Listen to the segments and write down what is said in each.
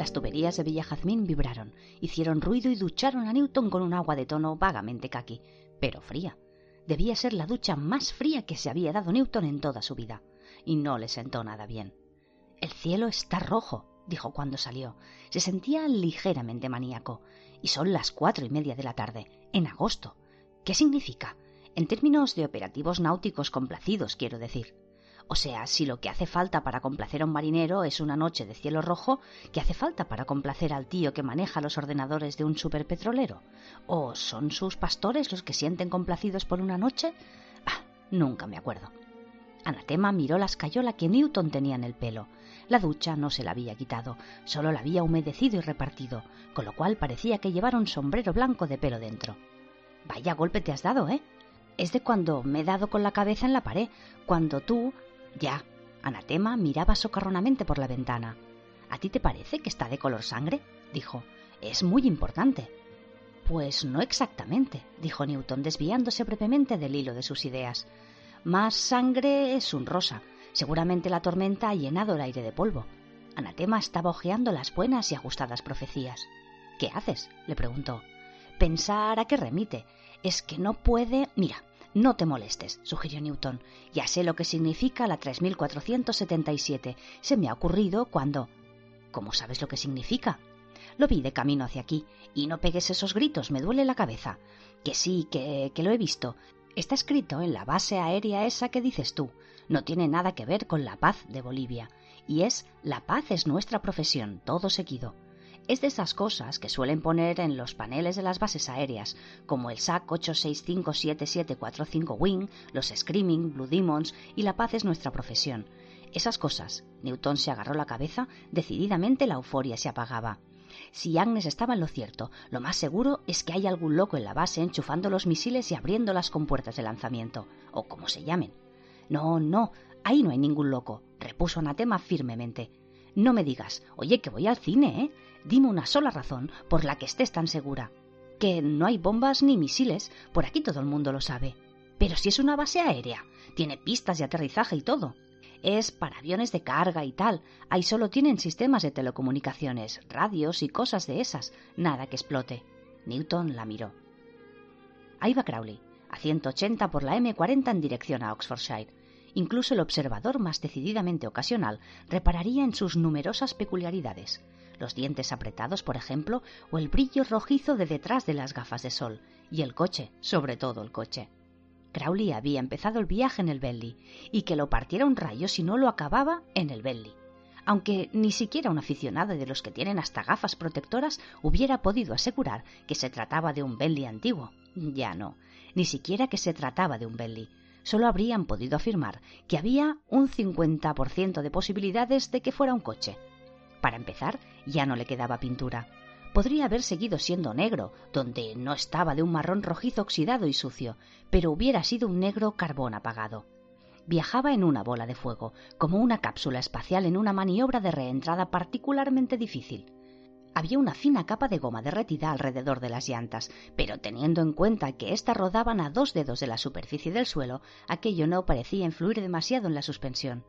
Las tuberías de Villa Jazmín vibraron, hicieron ruido y ducharon a Newton con un agua de tono vagamente caqui, pero fría. Debía ser la ducha más fría que se había dado Newton en toda su vida, y no le sentó nada bien. El cielo está rojo, dijo cuando salió. Se sentía ligeramente maníaco. Y son las cuatro y media de la tarde, en agosto. ¿Qué significa? En términos de operativos náuticos complacidos, quiero decir. O sea, si lo que hace falta para complacer a un marinero es una noche de cielo rojo, ¿qué hace falta para complacer al tío que maneja los ordenadores de un superpetrolero? ¿O son sus pastores los que sienten complacidos por una noche? Ah, nunca me acuerdo. Anatema miró la escayola que Newton tenía en el pelo. La ducha no se la había quitado, solo la había humedecido y repartido, con lo cual parecía que llevara un sombrero blanco de pelo dentro. Vaya golpe te has dado, ¿eh? Es de cuando me he dado con la cabeza en la pared, cuando tú, ya. Anatema miraba socarronamente por la ventana. ¿A ti te parece que está de color sangre? dijo. Es muy importante. Pues no exactamente, dijo Newton, desviándose brevemente del hilo de sus ideas. Más sangre es un rosa. Seguramente la tormenta ha llenado el aire de polvo. Anatema estaba hojeando las buenas y ajustadas profecías. ¿Qué haces? le preguntó. Pensar a qué remite. Es que no puede. Mira, no te molestes, sugirió Newton. Ya sé lo que significa la 3477. Se me ha ocurrido cuando. ¿Cómo sabes lo que significa? Lo vi de camino hacia aquí. Y no pegues esos gritos, me duele la cabeza. Que sí, que, que lo he visto. Está escrito en la base aérea esa que dices tú. No tiene nada que ver con la paz de Bolivia. Y es la paz es nuestra profesión, todo seguido es de esas cosas que suelen poner en los paneles de las bases aéreas, como el SAC 8657745 Wing, los Screaming, Blue Demons y La paz es nuestra profesión. Esas cosas. Newton se agarró la cabeza, decididamente la euforia se apagaba. Si Agnes estaba en lo cierto, lo más seguro es que hay algún loco en la base enchufando los misiles y abriendo las compuertas de lanzamiento, o como se llamen. No, no, ahí no hay ningún loco, repuso Anatema firmemente. No me digas, oye, que voy al cine, ¿eh? Dime una sola razón por la que estés tan segura. Que no hay bombas ni misiles, por aquí todo el mundo lo sabe. Pero si es una base aérea, tiene pistas de aterrizaje y todo. Es para aviones de carga y tal. Ahí solo tienen sistemas de telecomunicaciones, radios y cosas de esas. Nada que explote. Newton la miró. Ahí va Crowley, a 180 por la M40 en dirección a Oxfordshire. Incluso el observador más decididamente ocasional repararía en sus numerosas peculiaridades los dientes apretados, por ejemplo, o el brillo rojizo de detrás de las gafas de sol, y el coche, sobre todo el coche. Crowley había empezado el viaje en el Bentley, y que lo partiera un rayo si no lo acababa en el Bentley. Aunque ni siquiera un aficionado de los que tienen hasta gafas protectoras hubiera podido asegurar que se trataba de un Bentley antiguo. Ya no, ni siquiera que se trataba de un Bentley. Solo habrían podido afirmar que había un 50% de posibilidades de que fuera un coche. Para empezar, ya no le quedaba pintura. Podría haber seguido siendo negro, donde no estaba de un marrón rojizo oxidado y sucio, pero hubiera sido un negro carbón apagado. Viajaba en una bola de fuego, como una cápsula espacial en una maniobra de reentrada particularmente difícil. Había una fina capa de goma derretida alrededor de las llantas, pero teniendo en cuenta que éstas rodaban a dos dedos de la superficie del suelo, aquello no parecía influir demasiado en la suspensión.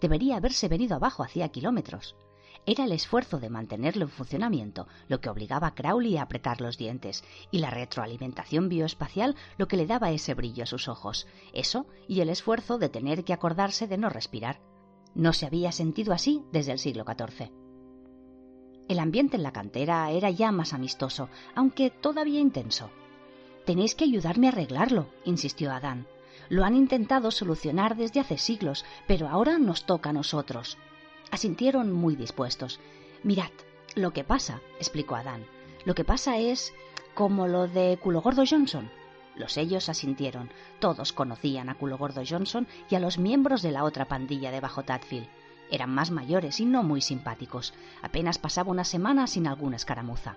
Debería haberse venido abajo hacía kilómetros. Era el esfuerzo de mantenerlo en funcionamiento lo que obligaba a Crowley a apretar los dientes, y la retroalimentación bioespacial lo que le daba ese brillo a sus ojos. Eso y el esfuerzo de tener que acordarse de no respirar. No se había sentido así desde el siglo XIV. El ambiente en la cantera era ya más amistoso, aunque todavía intenso. Tenéis que ayudarme a arreglarlo, insistió Adán. Lo han intentado solucionar desde hace siglos, pero ahora nos toca a nosotros. Asintieron muy dispuestos. Mirad, lo que pasa, explicó Adán, lo que pasa es como lo de Culo Gordo Johnson. Los ellos asintieron. Todos conocían a Culo Gordo Johnson y a los miembros de la otra pandilla de Bajo Tadfield. Eran más mayores y no muy simpáticos. Apenas pasaba una semana sin alguna escaramuza.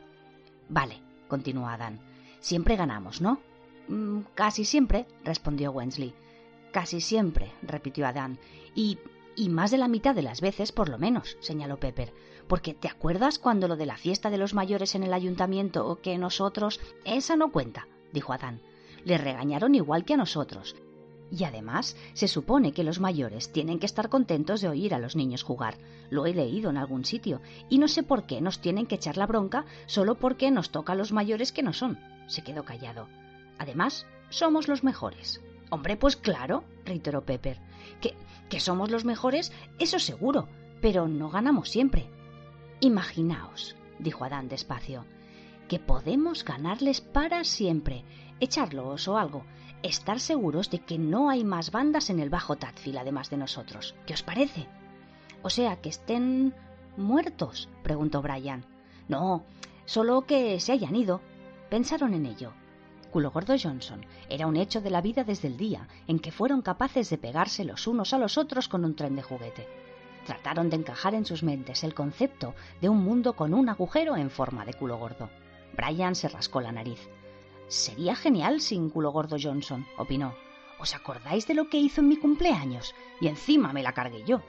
Vale, continuó Adán. Siempre ganamos, ¿no? Mm, casi siempre, respondió Wensley. Casi siempre, repitió Adán. Y, y más de la mitad de las veces, por lo menos, señaló Pepper. Porque ¿te acuerdas cuando lo de la fiesta de los mayores en el ayuntamiento o que nosotros... Esa no cuenta, dijo Adán. Le regañaron igual que a nosotros. Y además, se supone que los mayores tienen que estar contentos de oír a los niños jugar. Lo he leído en algún sitio. Y no sé por qué nos tienen que echar la bronca solo porque nos toca a los mayores que no son. Se quedó callado. Además, somos los mejores. Hombre, pues claro, reiteró Pepper. Que, que somos los mejores, eso seguro, pero no ganamos siempre. Imaginaos, dijo Adán despacio, que podemos ganarles para siempre, echarlos o algo, estar seguros de que no hay más bandas en el Bajo Tadfield además de nosotros. ¿Qué os parece? O sea, que estén muertos, preguntó Brian. No, solo que se hayan ido. Pensaron en ello. Culo Gordo Johnson era un hecho de la vida desde el día en que fueron capaces de pegarse los unos a los otros con un tren de juguete. Trataron de encajar en sus mentes el concepto de un mundo con un agujero en forma de culo gordo. Brian se rascó la nariz. Sería genial sin culo gordo Johnson, opinó. ¿Os acordáis de lo que hizo en mi cumpleaños? Y encima me la cargué yo.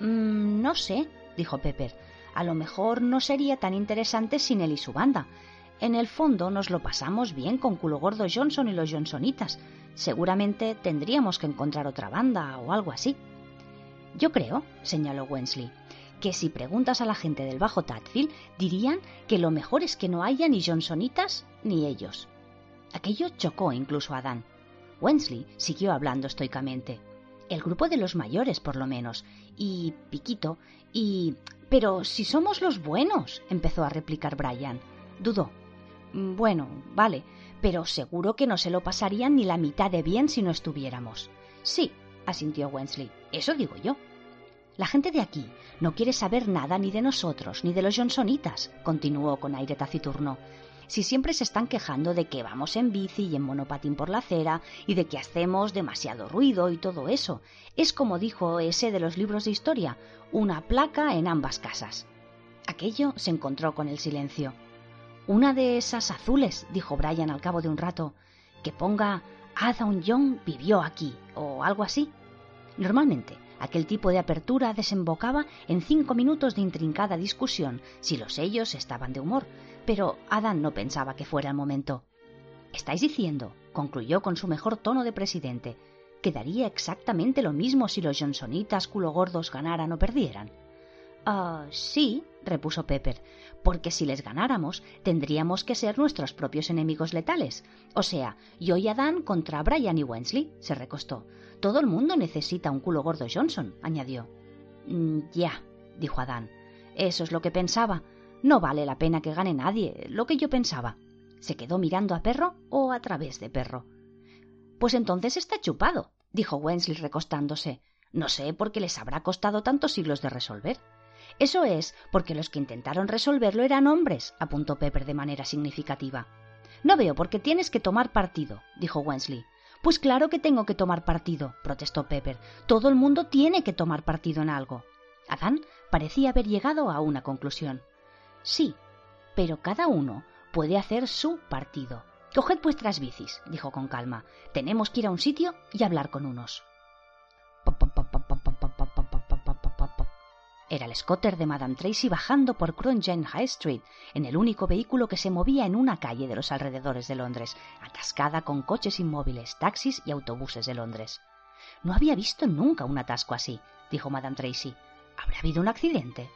Mm, no sé, dijo Pepper. A lo mejor no sería tan interesante sin él y su banda. En el fondo nos lo pasamos bien con culo gordo Johnson y los Johnsonitas. Seguramente tendríamos que encontrar otra banda o algo así. Yo creo, señaló Wensley, que si preguntas a la gente del Bajo Tadfield dirían que lo mejor es que no haya ni Johnsonitas ni ellos. Aquello chocó incluso a Dan. Wensley siguió hablando estoicamente. El grupo de los mayores, por lo menos. Y Piquito. Y... Pero si somos los buenos, empezó a replicar Brian. Dudó. Bueno, vale, pero seguro que no se lo pasarían ni la mitad de bien si no estuviéramos. Sí, asintió Wensley. Eso digo yo. La gente de aquí no quiere saber nada ni de nosotros, ni de los Johnsonitas, continuó con aire taciturno si siempre se están quejando de que vamos en bici y en monopatín por la acera y de que hacemos demasiado ruido y todo eso. Es como dijo ese de los libros de historia, una placa en ambas casas. Aquello se encontró con el silencio. Una de esas azules, dijo Brian al cabo de un rato, que ponga Adam Young vivió aquí o algo así. Normalmente, aquel tipo de apertura desembocaba en cinco minutos de intrincada discusión si los sellos estaban de humor, pero Adán no pensaba que fuera el momento. Estáis diciendo, concluyó con su mejor tono de presidente, que daría exactamente lo mismo si los Johnsonitas culo gordos ganaran o perdieran. Ah, sí, repuso Pepper, porque si les ganáramos tendríamos que ser nuestros propios enemigos letales. O sea, yo y Adán contra Brian y Wensley, se recostó. Todo el mundo necesita un culo gordo Johnson, añadió. Mm, ya, dijo Adán. Eso es lo que pensaba, no vale la pena que gane nadie, lo que yo pensaba. ¿Se quedó mirando a Perro o a través de Perro? Pues entonces está chupado, dijo Wensley recostándose. No sé por qué les habrá costado tantos siglos de resolver. Eso es porque los que intentaron resolverlo eran hombres, apuntó Pepper de manera significativa. No veo por qué tienes que tomar partido, dijo Wensley. Pues claro que tengo que tomar partido, protestó Pepper. Todo el mundo tiene que tomar partido en algo. Adán parecía haber llegado a una conclusión. Sí, pero cada uno puede hacer su partido. Coged vuestras bicis, dijo con calma. Tenemos que ir a un sitio y hablar con unos. Era el scooter de Madame Tracy bajando por Crunchen High Street, en el único vehículo que se movía en una calle de los alrededores de Londres, atascada con coches inmóviles, taxis y autobuses de Londres. No había visto nunca un atasco así, dijo Madame Tracy. ¿Habrá habido un accidente?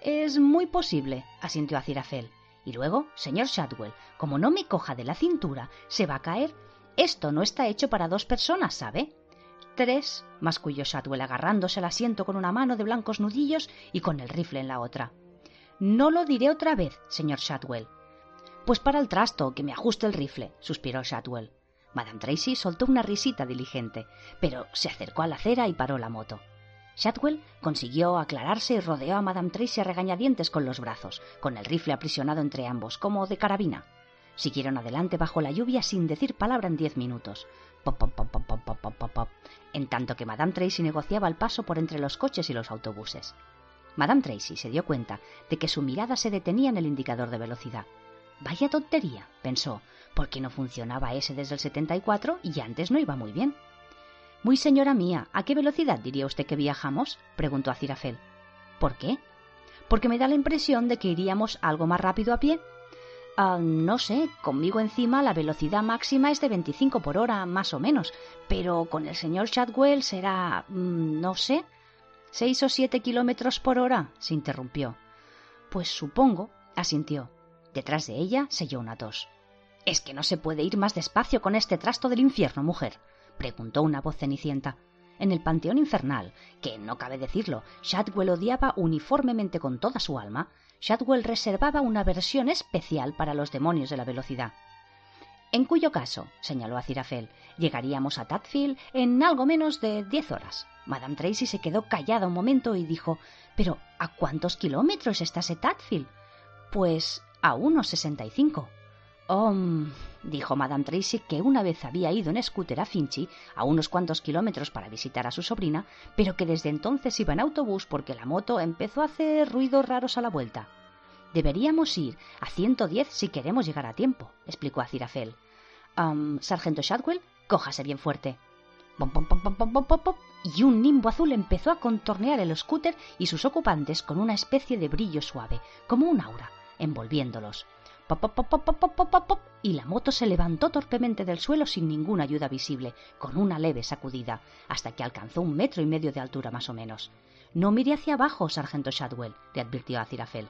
Es muy posible, asintió Acirafel. Y luego, señor Shadwell, como no me coja de la cintura, se va a caer. Esto no está hecho para dos personas, ¿sabe? Tres, masculló Shadwell agarrándose al asiento con una mano de blancos nudillos y con el rifle en la otra. No lo diré otra vez, señor Shadwell. Pues para el trasto, que me ajuste el rifle, suspiró Shadwell. Madame Tracy soltó una risita diligente, pero se acercó a la acera y paró la moto. Shadwell consiguió aclararse y rodeó a Madame Tracy a regañadientes con los brazos, con el rifle aprisionado entre ambos, como de carabina. Siguieron adelante bajo la lluvia sin decir palabra en diez minutos. Pop, pop, pop, pop, pop, pop, pop, pop, en tanto que Madame Tracy negociaba el paso por entre los coches y los autobuses. Madame Tracy se dio cuenta de que su mirada se detenía en el indicador de velocidad. Vaya tontería, pensó, porque no funcionaba ese desde el 74 y antes no iba muy bien. Muy señora mía, ¿a qué velocidad diría usted que viajamos? preguntó a Cirafel. ¿Por qué? Porque me da la impresión de que iríamos algo más rápido a pie. Ah, no sé, conmigo encima la velocidad máxima es de 25 por hora, más o menos, pero con el señor Chadwell será, mm, no sé, seis o siete kilómetros por hora, se interrumpió. Pues supongo, asintió. Detrás de ella selló una tos. ¿Es que no se puede ir más despacio con este trasto del infierno, mujer? preguntó una voz cenicienta. En el panteón infernal, que no cabe decirlo, Shadwell odiaba uniformemente con toda su alma, Shadwell reservaba una versión especial para los demonios de la velocidad. En cuyo caso, señaló a Cirafel, llegaríamos a Tadfield en algo menos de diez horas. Madame Tracy se quedó callada un momento y dijo Pero ¿a cuántos kilómetros está ese Tadfield? Pues a unos sesenta y cinco. Oh, dijo Madame Tracy que una vez había ido en scooter a Finchy a unos cuantos kilómetros para visitar a su sobrina, pero que desde entonces iba en autobús porque la moto empezó a hacer ruidos raros a la vuelta. Deberíamos ir a 110 si queremos llegar a tiempo, explicó a Cirafel. Sargento Shadwell, cójase bien fuerte. y un nimbo azul empezó a contornear el scooter y sus ocupantes con una especie de brillo suave, como un aura envolviéndolos. Pop, pop, pop, y la moto se levantó torpemente del suelo sin ninguna ayuda visible, con una leve sacudida, hasta que alcanzó un metro y medio de altura más o menos. No mire hacia abajo, sargento Shadwell, le advirtió a Cirafel.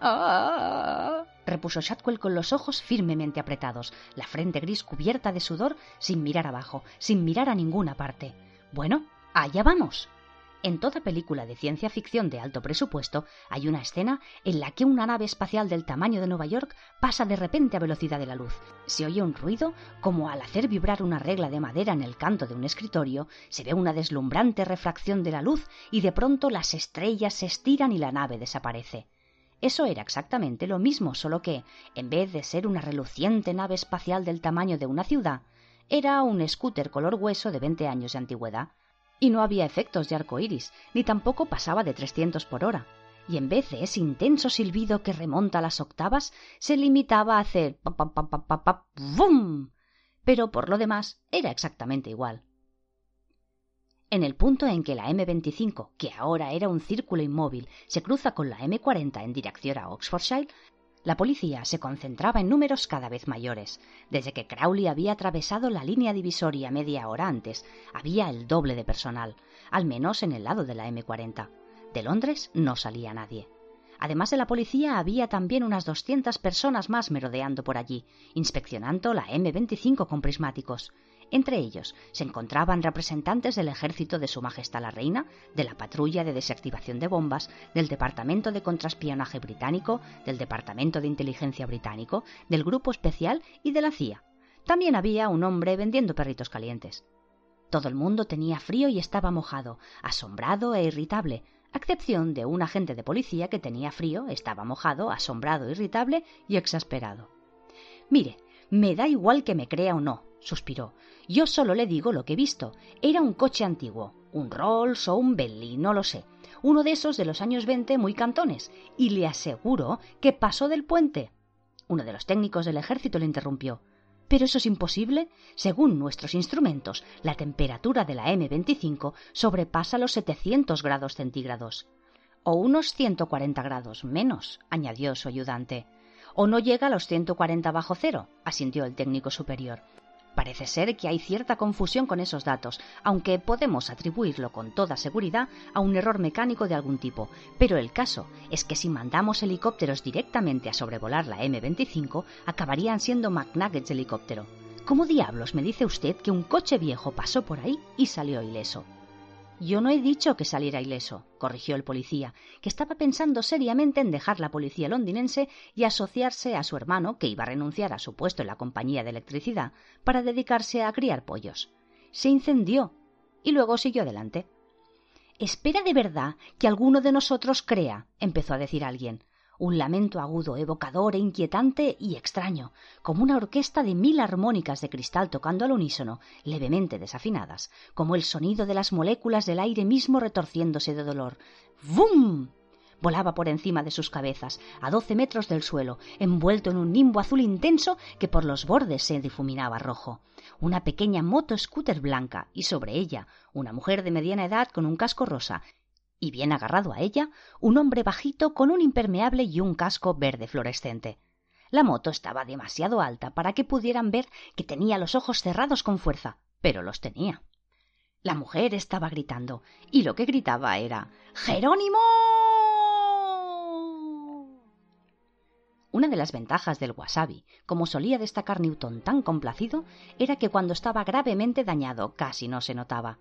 ¡Ah! repuso Shadwell con los ojos firmemente apretados, la frente gris cubierta de sudor, sin mirar abajo, sin mirar a ninguna parte. Bueno, allá vamos. En toda película de ciencia ficción de alto presupuesto hay una escena en la que una nave espacial del tamaño de Nueva York pasa de repente a velocidad de la luz. Se oye un ruido como al hacer vibrar una regla de madera en el canto de un escritorio, se ve una deslumbrante refracción de la luz y de pronto las estrellas se estiran y la nave desaparece. Eso era exactamente lo mismo, solo que, en vez de ser una reluciente nave espacial del tamaño de una ciudad, era un scooter color hueso de veinte años de antigüedad, y no había efectos de arco iris, ni tampoco pasaba de 300 por hora. Y en vez de ese intenso silbido que remonta a las octavas, se limitaba a hacer pap. Pero por lo demás era exactamente igual. En el punto en que la M25, que ahora era un círculo inmóvil, se cruza con la M40 en dirección a Oxfordshire, la policía se concentraba en números cada vez mayores. Desde que Crowley había atravesado la línea divisoria media hora antes, había el doble de personal, al menos en el lado de la M40. De Londres no salía nadie. Además de la policía, había también unas 200 personas más merodeando por allí, inspeccionando la M25 con prismáticos. Entre ellos se encontraban representantes del ejército de Su Majestad la Reina, de la patrulla de desactivación de bombas, del Departamento de Contraespionaje británico, del Departamento de Inteligencia británico, del Grupo Especial y de la CIA. También había un hombre vendiendo perritos calientes. Todo el mundo tenía frío y estaba mojado, asombrado e irritable, a excepción de un agente de policía que tenía frío, estaba mojado, asombrado, irritable y exasperado. Mire, me da igual que me crea o no, suspiró. Yo solo le digo lo que he visto. Era un coche antiguo, un Rolls o un Bentley, no lo sé. Uno de esos de los años veinte muy cantones, y le aseguro que pasó del puente. Uno de los técnicos del ejército le interrumpió. Pero eso es imposible. Según nuestros instrumentos, la temperatura de la M25 sobrepasa los 700 grados centígrados. O unos 140 grados menos, añadió su ayudante. O no llega a los 140 bajo cero, asintió el técnico superior. Parece ser que hay cierta confusión con esos datos, aunque podemos atribuirlo con toda seguridad a un error mecánico de algún tipo. Pero el caso es que si mandamos helicópteros directamente a sobrevolar la M25, acabarían siendo McNuggets helicóptero. ¿Cómo diablos me dice usted que un coche viejo pasó por ahí y salió ileso? Yo no he dicho que saliera ileso, corrigió el policía, que estaba pensando seriamente en dejar la policía londinense y asociarse a su hermano, que iba a renunciar a su puesto en la compañía de electricidad, para dedicarse a criar pollos. Se incendió y luego siguió adelante. Espera de verdad que alguno de nosotros crea, empezó a decir alguien. Un lamento agudo, evocador e inquietante y extraño, como una orquesta de mil armónicas de cristal tocando al unísono, levemente desafinadas, como el sonido de las moléculas del aire mismo retorciéndose de dolor. ¡Bum! volaba por encima de sus cabezas, a doce metros del suelo, envuelto en un nimbo azul intenso que por los bordes se difuminaba rojo. Una pequeña moto scooter blanca y sobre ella una mujer de mediana edad con un casco rosa y bien agarrado a ella un hombre bajito con un impermeable y un casco verde fluorescente. La moto estaba demasiado alta para que pudieran ver que tenía los ojos cerrados con fuerza, pero los tenía. La mujer estaba gritando, y lo que gritaba era Jerónimo. Una de las ventajas del wasabi, como solía destacar Newton tan complacido, era que cuando estaba gravemente dañado casi no se notaba.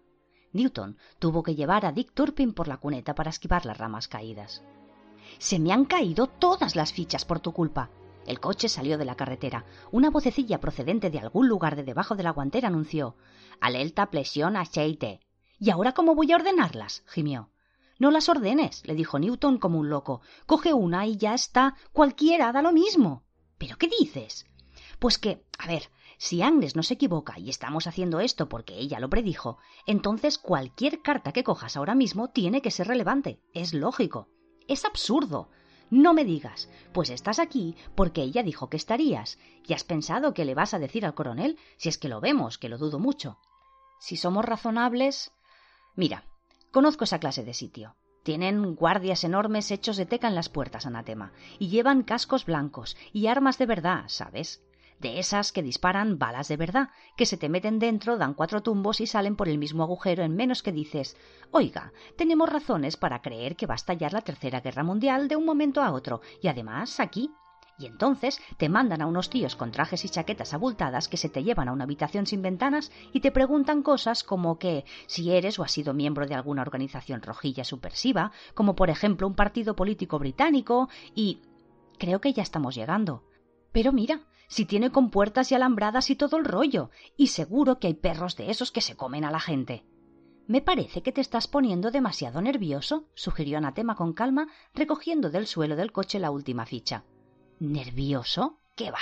Newton tuvo que llevar a Dick Turpin por la cuneta para esquivar las ramas caídas. Se me han caído todas las fichas por tu culpa. El coche salió de la carretera. Una vocecilla procedente de algún lugar de debajo de la guantera anunció Alerta presión aceite. ¿Y ahora cómo voy a ordenarlas? gimió. No las ordenes, le dijo Newton como un loco. Coge una y ya está. Cualquiera da lo mismo. ¿Pero qué dices? Pues que, a ver, si Agnes no se equivoca y estamos haciendo esto porque ella lo predijo, entonces cualquier carta que cojas ahora mismo tiene que ser relevante. Es lógico. Es absurdo. No me digas, pues estás aquí porque ella dijo que estarías. ¿Y has pensado que le vas a decir al coronel? Si es que lo vemos, que lo dudo mucho. Si somos razonables. Mira, Conozco esa clase de sitio. Tienen guardias enormes hechos de teca en las puertas, anatema, y llevan cascos blancos y armas de verdad, ¿sabes? De esas que disparan balas de verdad, que se te meten dentro, dan cuatro tumbos y salen por el mismo agujero en menos que dices Oiga, tenemos razones para creer que va a estallar la Tercera Guerra Mundial de un momento a otro, y además aquí, y entonces te mandan a unos tíos con trajes y chaquetas abultadas que se te llevan a una habitación sin ventanas y te preguntan cosas como que si eres o has sido miembro de alguna organización rojilla subversiva, como por ejemplo un partido político británico, y creo que ya estamos llegando. Pero mira, si tiene compuertas y alambradas y todo el rollo, y seguro que hay perros de esos que se comen a la gente. Me parece que te estás poniendo demasiado nervioso, sugirió Anatema con calma, recogiendo del suelo del coche la última ficha. ¿Nervioso? ¿Qué va?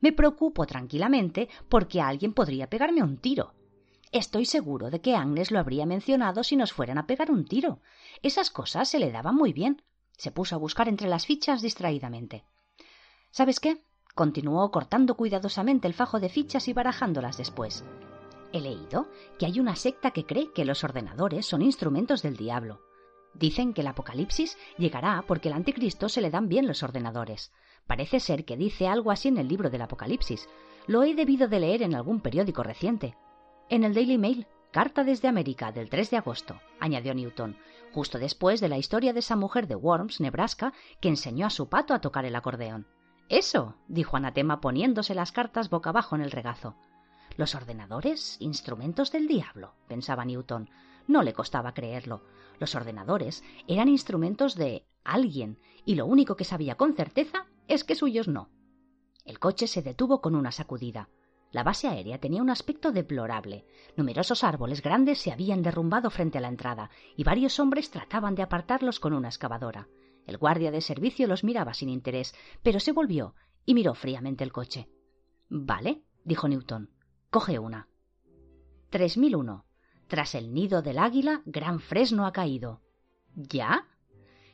Me preocupo tranquilamente porque alguien podría pegarme un tiro. Estoy seguro de que Agnes lo habría mencionado si nos fueran a pegar un tiro. Esas cosas se le daban muy bien. Se puso a buscar entre las fichas distraídamente. ¿Sabes qué? Continuó cortando cuidadosamente el fajo de fichas y barajándolas después. He leído que hay una secta que cree que los ordenadores son instrumentos del diablo. Dicen que el apocalipsis llegará porque al anticristo se le dan bien los ordenadores. Parece ser que dice algo así en el libro del Apocalipsis. Lo he debido de leer en algún periódico reciente. En el Daily Mail, carta desde América del 3 de agosto, añadió Newton, justo después de la historia de esa mujer de Worms, Nebraska, que enseñó a su pato a tocar el acordeón. Eso, dijo Anatema poniéndose las cartas boca abajo en el regazo. Los ordenadores, instrumentos del diablo, pensaba Newton. No le costaba creerlo. Los ordenadores eran instrumentos de alguien, y lo único que sabía con certeza es que suyos no. El coche se detuvo con una sacudida. La base aérea tenía un aspecto deplorable. Numerosos árboles grandes se habían derrumbado frente a la entrada, y varios hombres trataban de apartarlos con una excavadora. El guardia de servicio los miraba sin interés, pero se volvió y miró fríamente el coche. Vale, dijo Newton. Coge una. 3001. Tras el nido del águila, gran fresno ha caído. ¿Ya?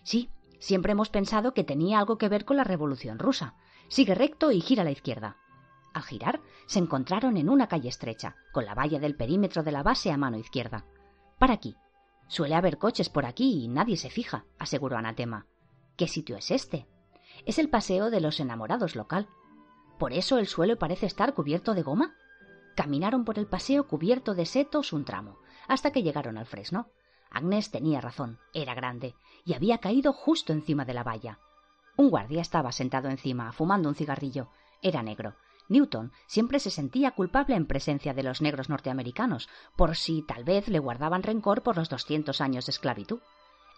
Sí, Siempre hemos pensado que tenía algo que ver con la Revolución rusa. Sigue recto y gira a la izquierda. Al girar, se encontraron en una calle estrecha, con la valla del perímetro de la base a mano izquierda. Para aquí. Suele haber coches por aquí y nadie se fija, aseguró Anatema. ¿Qué sitio es este? Es el paseo de los enamorados local. ¿Por eso el suelo parece estar cubierto de goma? Caminaron por el paseo cubierto de setos un tramo, hasta que llegaron al fresno. Agnes tenía razón, era grande, y había caído justo encima de la valla. Un guardia estaba sentado encima, fumando un cigarrillo. Era negro. Newton siempre se sentía culpable en presencia de los negros norteamericanos, por si tal vez le guardaban rencor por los doscientos años de esclavitud.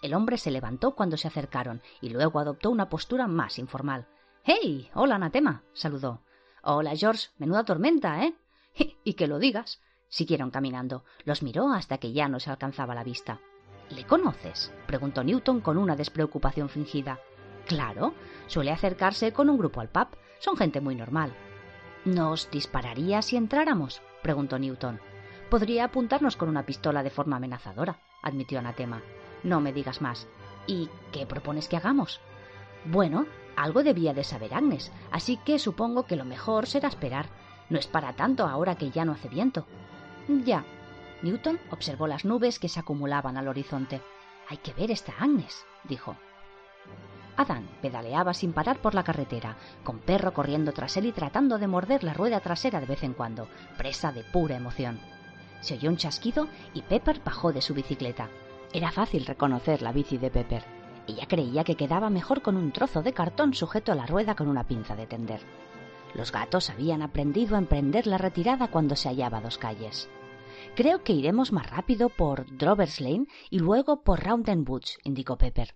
El hombre se levantó cuando se acercaron y luego adoptó una postura más informal. ¡Hey! Hola, Anatema. saludó. Hola, George. Menuda tormenta, ¿eh? y que lo digas. Siguieron caminando. Los miró hasta que ya no se alcanzaba la vista. ¿Le conoces? preguntó Newton con una despreocupación fingida. Claro, suele acercarse con un grupo al pub. Son gente muy normal. ¿Nos dispararía si entráramos? preguntó Newton. Podría apuntarnos con una pistola de forma amenazadora, admitió Anatema. No me digas más. ¿Y qué propones que hagamos? Bueno, algo debía de saber Agnes, así que supongo que lo mejor será esperar. No es para tanto ahora que ya no hace viento. Ya. Newton observó las nubes que se acumulaban al horizonte. Hay que ver esta Agnes, dijo. Adán pedaleaba sin parar por la carretera, con perro corriendo tras él y tratando de morder la rueda trasera de vez en cuando, presa de pura emoción. Se oyó un chasquido y Pepper bajó de su bicicleta. Era fácil reconocer la bici de Pepper. Ella creía que quedaba mejor con un trozo de cartón sujeto a la rueda con una pinza de tender. Los gatos habían aprendido a emprender la retirada cuando se hallaba dos calles. Creo que iremos más rápido por Drovers Lane y luego por Round indicó Pepper.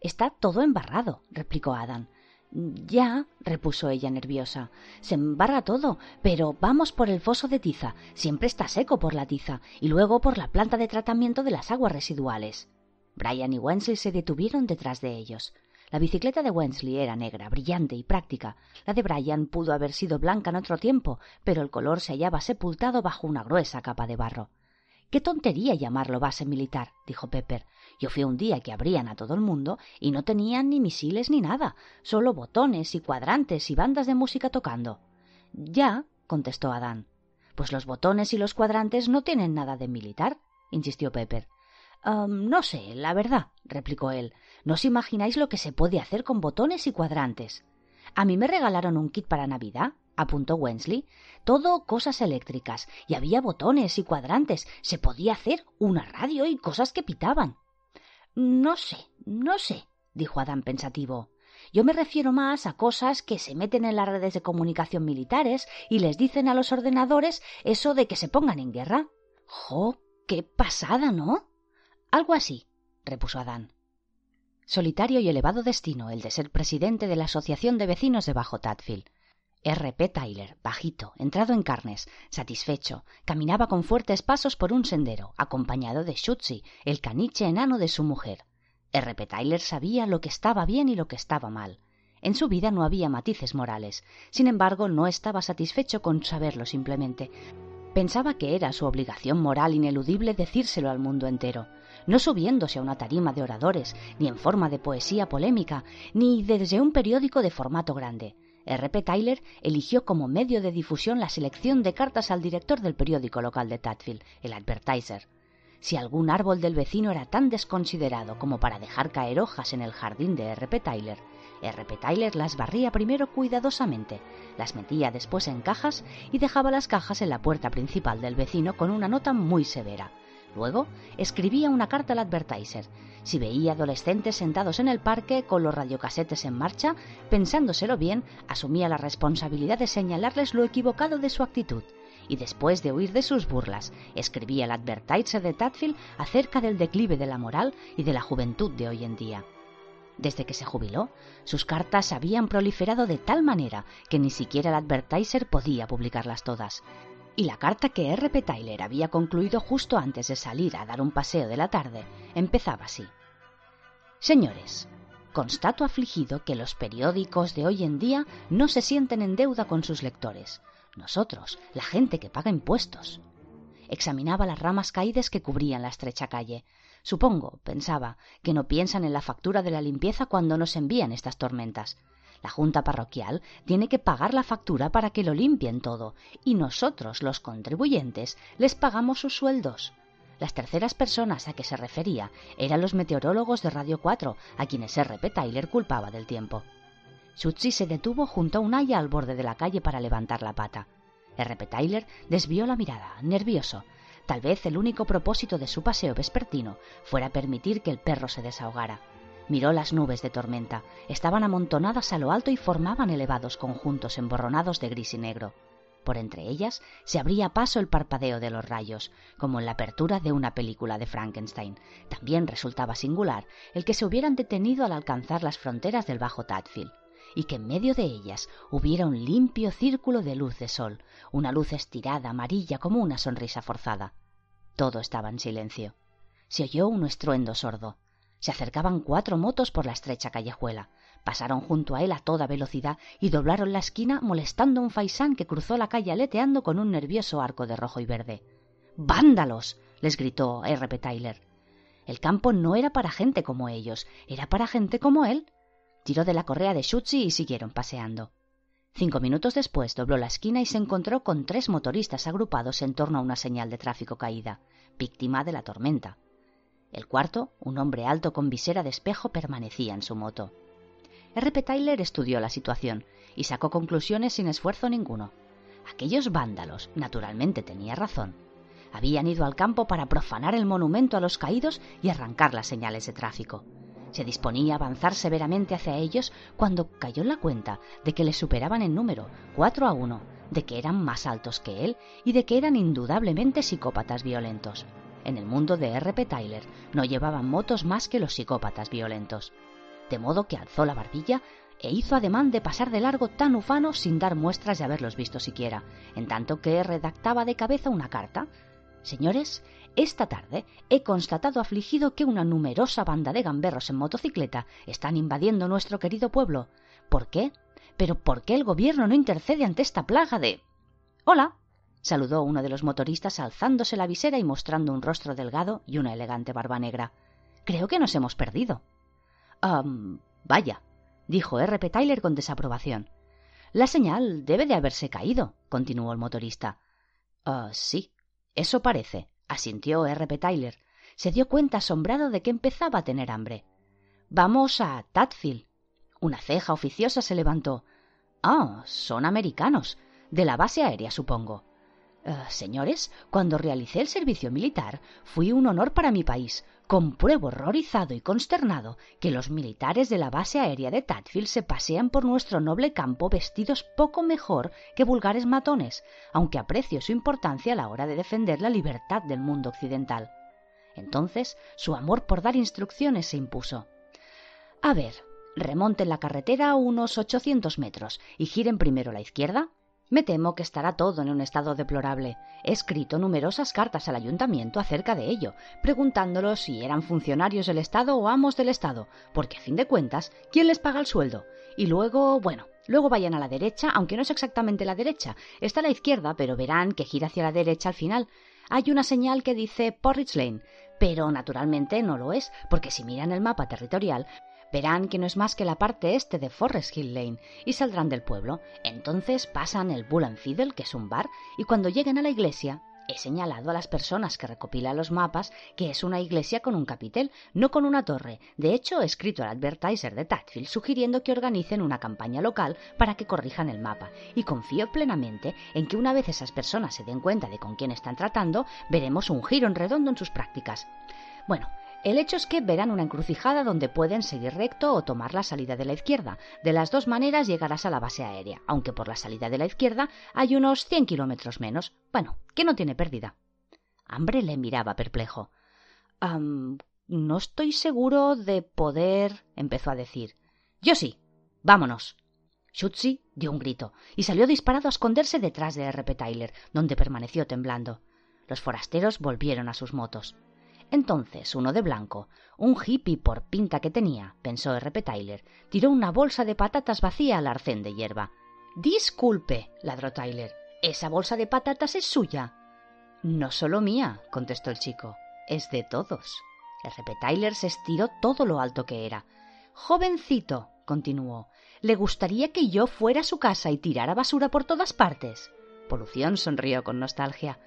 Está todo embarrado, replicó Adam. Ya, repuso ella nerviosa. Se embarra todo, pero vamos por el foso de tiza. Siempre está seco por la tiza, y luego por la planta de tratamiento de las aguas residuales. Brian y Wensley se detuvieron detrás de ellos. La bicicleta de Wensley era negra, brillante y práctica. La de Brian pudo haber sido blanca en otro tiempo, pero el color se hallaba sepultado bajo una gruesa capa de barro. Qué tontería llamarlo base militar, dijo Pepper. Yo fui un día que abrían a todo el mundo y no tenían ni misiles ni nada, solo botones y cuadrantes y bandas de música tocando. Ya, contestó Adán. Pues los botones y los cuadrantes no tienen nada de militar, insistió Pepper. no sé, la verdad, replicó él. No os imagináis lo que se puede hacer con botones y cuadrantes. A mí me regalaron un kit para Navidad, apuntó Wensley. Todo cosas eléctricas, y había botones y cuadrantes. Se podía hacer una radio y cosas que pitaban. No sé, no sé, dijo Adán pensativo. Yo me refiero más a cosas que se meten en las redes de comunicación militares y les dicen a los ordenadores eso de que se pongan en guerra. ¡Jo! ¡Qué pasada, ¿no? Algo así, repuso Adán. Solitario y elevado destino el de ser presidente de la Asociación de Vecinos de Bajo Tadfield. R. P. Tyler, bajito, entrado en carnes, satisfecho, caminaba con fuertes pasos por un sendero, acompañado de Shutzi, el caniche enano de su mujer. R. P. Tyler sabía lo que estaba bien y lo que estaba mal. En su vida no había matices morales. Sin embargo, no estaba satisfecho con saberlo simplemente. Pensaba que era su obligación moral ineludible decírselo al mundo entero, no subiéndose a una tarima de oradores, ni en forma de poesía polémica, ni desde un periódico de formato grande. R.P. Tyler eligió como medio de difusión la selección de cartas al director del periódico local de Tadfield, el Advertiser. Si algún árbol del vecino era tan desconsiderado como para dejar caer hojas en el jardín de R.P. Tyler, R.P. Tyler las barría primero cuidadosamente, las metía después en cajas y dejaba las cajas en la puerta principal del vecino con una nota muy severa. Luego escribía una carta al advertiser. Si veía adolescentes sentados en el parque con los radiocasetes en marcha, pensándoselo bien, asumía la responsabilidad de señalarles lo equivocado de su actitud. Y después de huir de sus burlas, escribía el advertiser de Tadfield acerca del declive de la moral y de la juventud de hoy en día. Desde que se jubiló, sus cartas habían proliferado de tal manera que ni siquiera el advertiser podía publicarlas todas y la carta que R.P. Tyler había concluido justo antes de salir a dar un paseo de la tarde empezaba así. Señores, constato afligido que los periódicos de hoy en día no se sienten en deuda con sus lectores. Nosotros, la gente que paga impuestos. Examinaba las ramas caídas que cubrían la estrecha calle. Supongo, pensaba, que no piensan en la factura de la limpieza cuando nos envían estas tormentas. La Junta Parroquial tiene que pagar la factura para que lo limpien todo, y nosotros, los contribuyentes, les pagamos sus sueldos. Las terceras personas a que se refería eran los meteorólogos de Radio 4, a quienes R.P. Tyler culpaba del tiempo. Shutzi se detuvo junto a un haya al borde de la calle para levantar la pata. R.P. Tyler desvió la mirada, nervioso. Tal vez el único propósito de su paseo vespertino fuera permitir que el perro se desahogara. Miró las nubes de tormenta. Estaban amontonadas a lo alto y formaban elevados conjuntos emborronados de gris y negro. Por entre ellas se abría paso el parpadeo de los rayos, como en la apertura de una película de Frankenstein. También resultaba singular el que se hubieran detenido al alcanzar las fronteras del Bajo Tadfield, y que en medio de ellas hubiera un limpio círculo de luz de sol, una luz estirada, amarilla, como una sonrisa forzada. Todo estaba en silencio. Se oyó un estruendo sordo. Se acercaban cuatro motos por la estrecha callejuela. Pasaron junto a él a toda velocidad y doblaron la esquina molestando a un faisán que cruzó la calle aleteando con un nervioso arco de rojo y verde. ¡Vándalos! les gritó R. P. Tyler. El campo no era para gente como ellos, era para gente como él. Tiró de la correa de Schutzi y siguieron paseando. Cinco minutos después dobló la esquina y se encontró con tres motoristas agrupados en torno a una señal de tráfico caída, víctima de la tormenta. El cuarto, un hombre alto con visera de espejo, permanecía en su moto. R. P. Tyler estudió la situación y sacó conclusiones sin esfuerzo ninguno. Aquellos vándalos, naturalmente tenía razón, habían ido al campo para profanar el monumento a los caídos y arrancar las señales de tráfico. Se disponía a avanzar severamente hacia ellos cuando cayó en la cuenta de que le superaban en número, cuatro a uno, de que eran más altos que él y de que eran indudablemente psicópatas violentos. En el mundo de R.P. Tyler no llevaban motos más que los psicópatas violentos. De modo que alzó la barbilla e hizo ademán de pasar de largo tan ufano sin dar muestras de haberlos visto siquiera, en tanto que redactaba de cabeza una carta Señores, esta tarde he constatado afligido que una numerosa banda de gamberros en motocicleta están invadiendo nuestro querido pueblo. ¿Por qué? ¿Pero por qué el gobierno no intercede ante esta plaga de... Hola. Saludó uno de los motoristas alzándose la visera y mostrando un rostro delgado y una elegante barba negra. Creo que nos hemos perdido. Ah, vaya, dijo R. P. Tyler con desaprobación. La señal debe de haberse caído, continuó el motorista. Ah, sí, eso parece, asintió R. P. Tyler. Se dio cuenta asombrado de que empezaba a tener hambre. Vamos a Tadfield. Una ceja oficiosa se levantó. Ah, son americanos. De la base aérea, supongo. Eh, señores, cuando realicé el servicio militar, fui un honor para mi país. Compruebo horrorizado y consternado que los militares de la base aérea de Tadfield se pasean por nuestro noble campo vestidos poco mejor que vulgares matones, aunque aprecio su importancia a la hora de defender la libertad del mundo occidental. Entonces su amor por dar instrucciones se impuso. A ver, remonten la carretera a unos ochocientos metros y giren primero a la izquierda, me temo que estará todo en un estado deplorable. He escrito numerosas cartas al ayuntamiento acerca de ello, preguntándolos si eran funcionarios del Estado o amos del Estado, porque a fin de cuentas, ¿quién les paga el sueldo? Y luego, bueno, luego vayan a la derecha, aunque no es exactamente la derecha, está a la izquierda, pero verán que gira hacia la derecha al final. Hay una señal que dice Porridge Lane, pero naturalmente no lo es, porque si miran el mapa territorial, verán que no es más que la parte este de Forest Hill Lane y saldrán del pueblo. Entonces pasan el Bull and Fiddle, que es un bar, y cuando lleguen a la iglesia, he señalado a las personas que recopilan los mapas que es una iglesia con un capitel, no con una torre. De hecho, he escrito al advertiser de Tadfield sugiriendo que organicen una campaña local para que corrijan el mapa. Y confío plenamente en que una vez esas personas se den cuenta de con quién están tratando, veremos un giro en redondo en sus prácticas. Bueno, el hecho es que verán una encrucijada donde pueden seguir recto o tomar la salida de la izquierda. De las dos maneras llegarás a la base aérea, aunque por la salida de la izquierda hay unos 100 kilómetros menos. Bueno, que no tiene pérdida. Hambre le miraba perplejo. no estoy seguro de poder. empezó a decir. Yo sí. Vámonos. Schutzi dio un grito y salió disparado a esconderse detrás de R. P. Tyler, donde permaneció temblando. Los forasteros volvieron a sus motos. Entonces uno de blanco, un hippie por pinta que tenía, pensó R. P. Tyler, tiró una bolsa de patatas vacía al arcén de hierba. Disculpe, ladró Tyler, esa bolsa de patatas es suya. No solo mía, contestó el chico, es de todos. R. P. Tyler se estiró todo lo alto que era. Jovencito, continuó, ¿le gustaría que yo fuera a su casa y tirara basura por todas partes? Polución sonrió con nostalgia.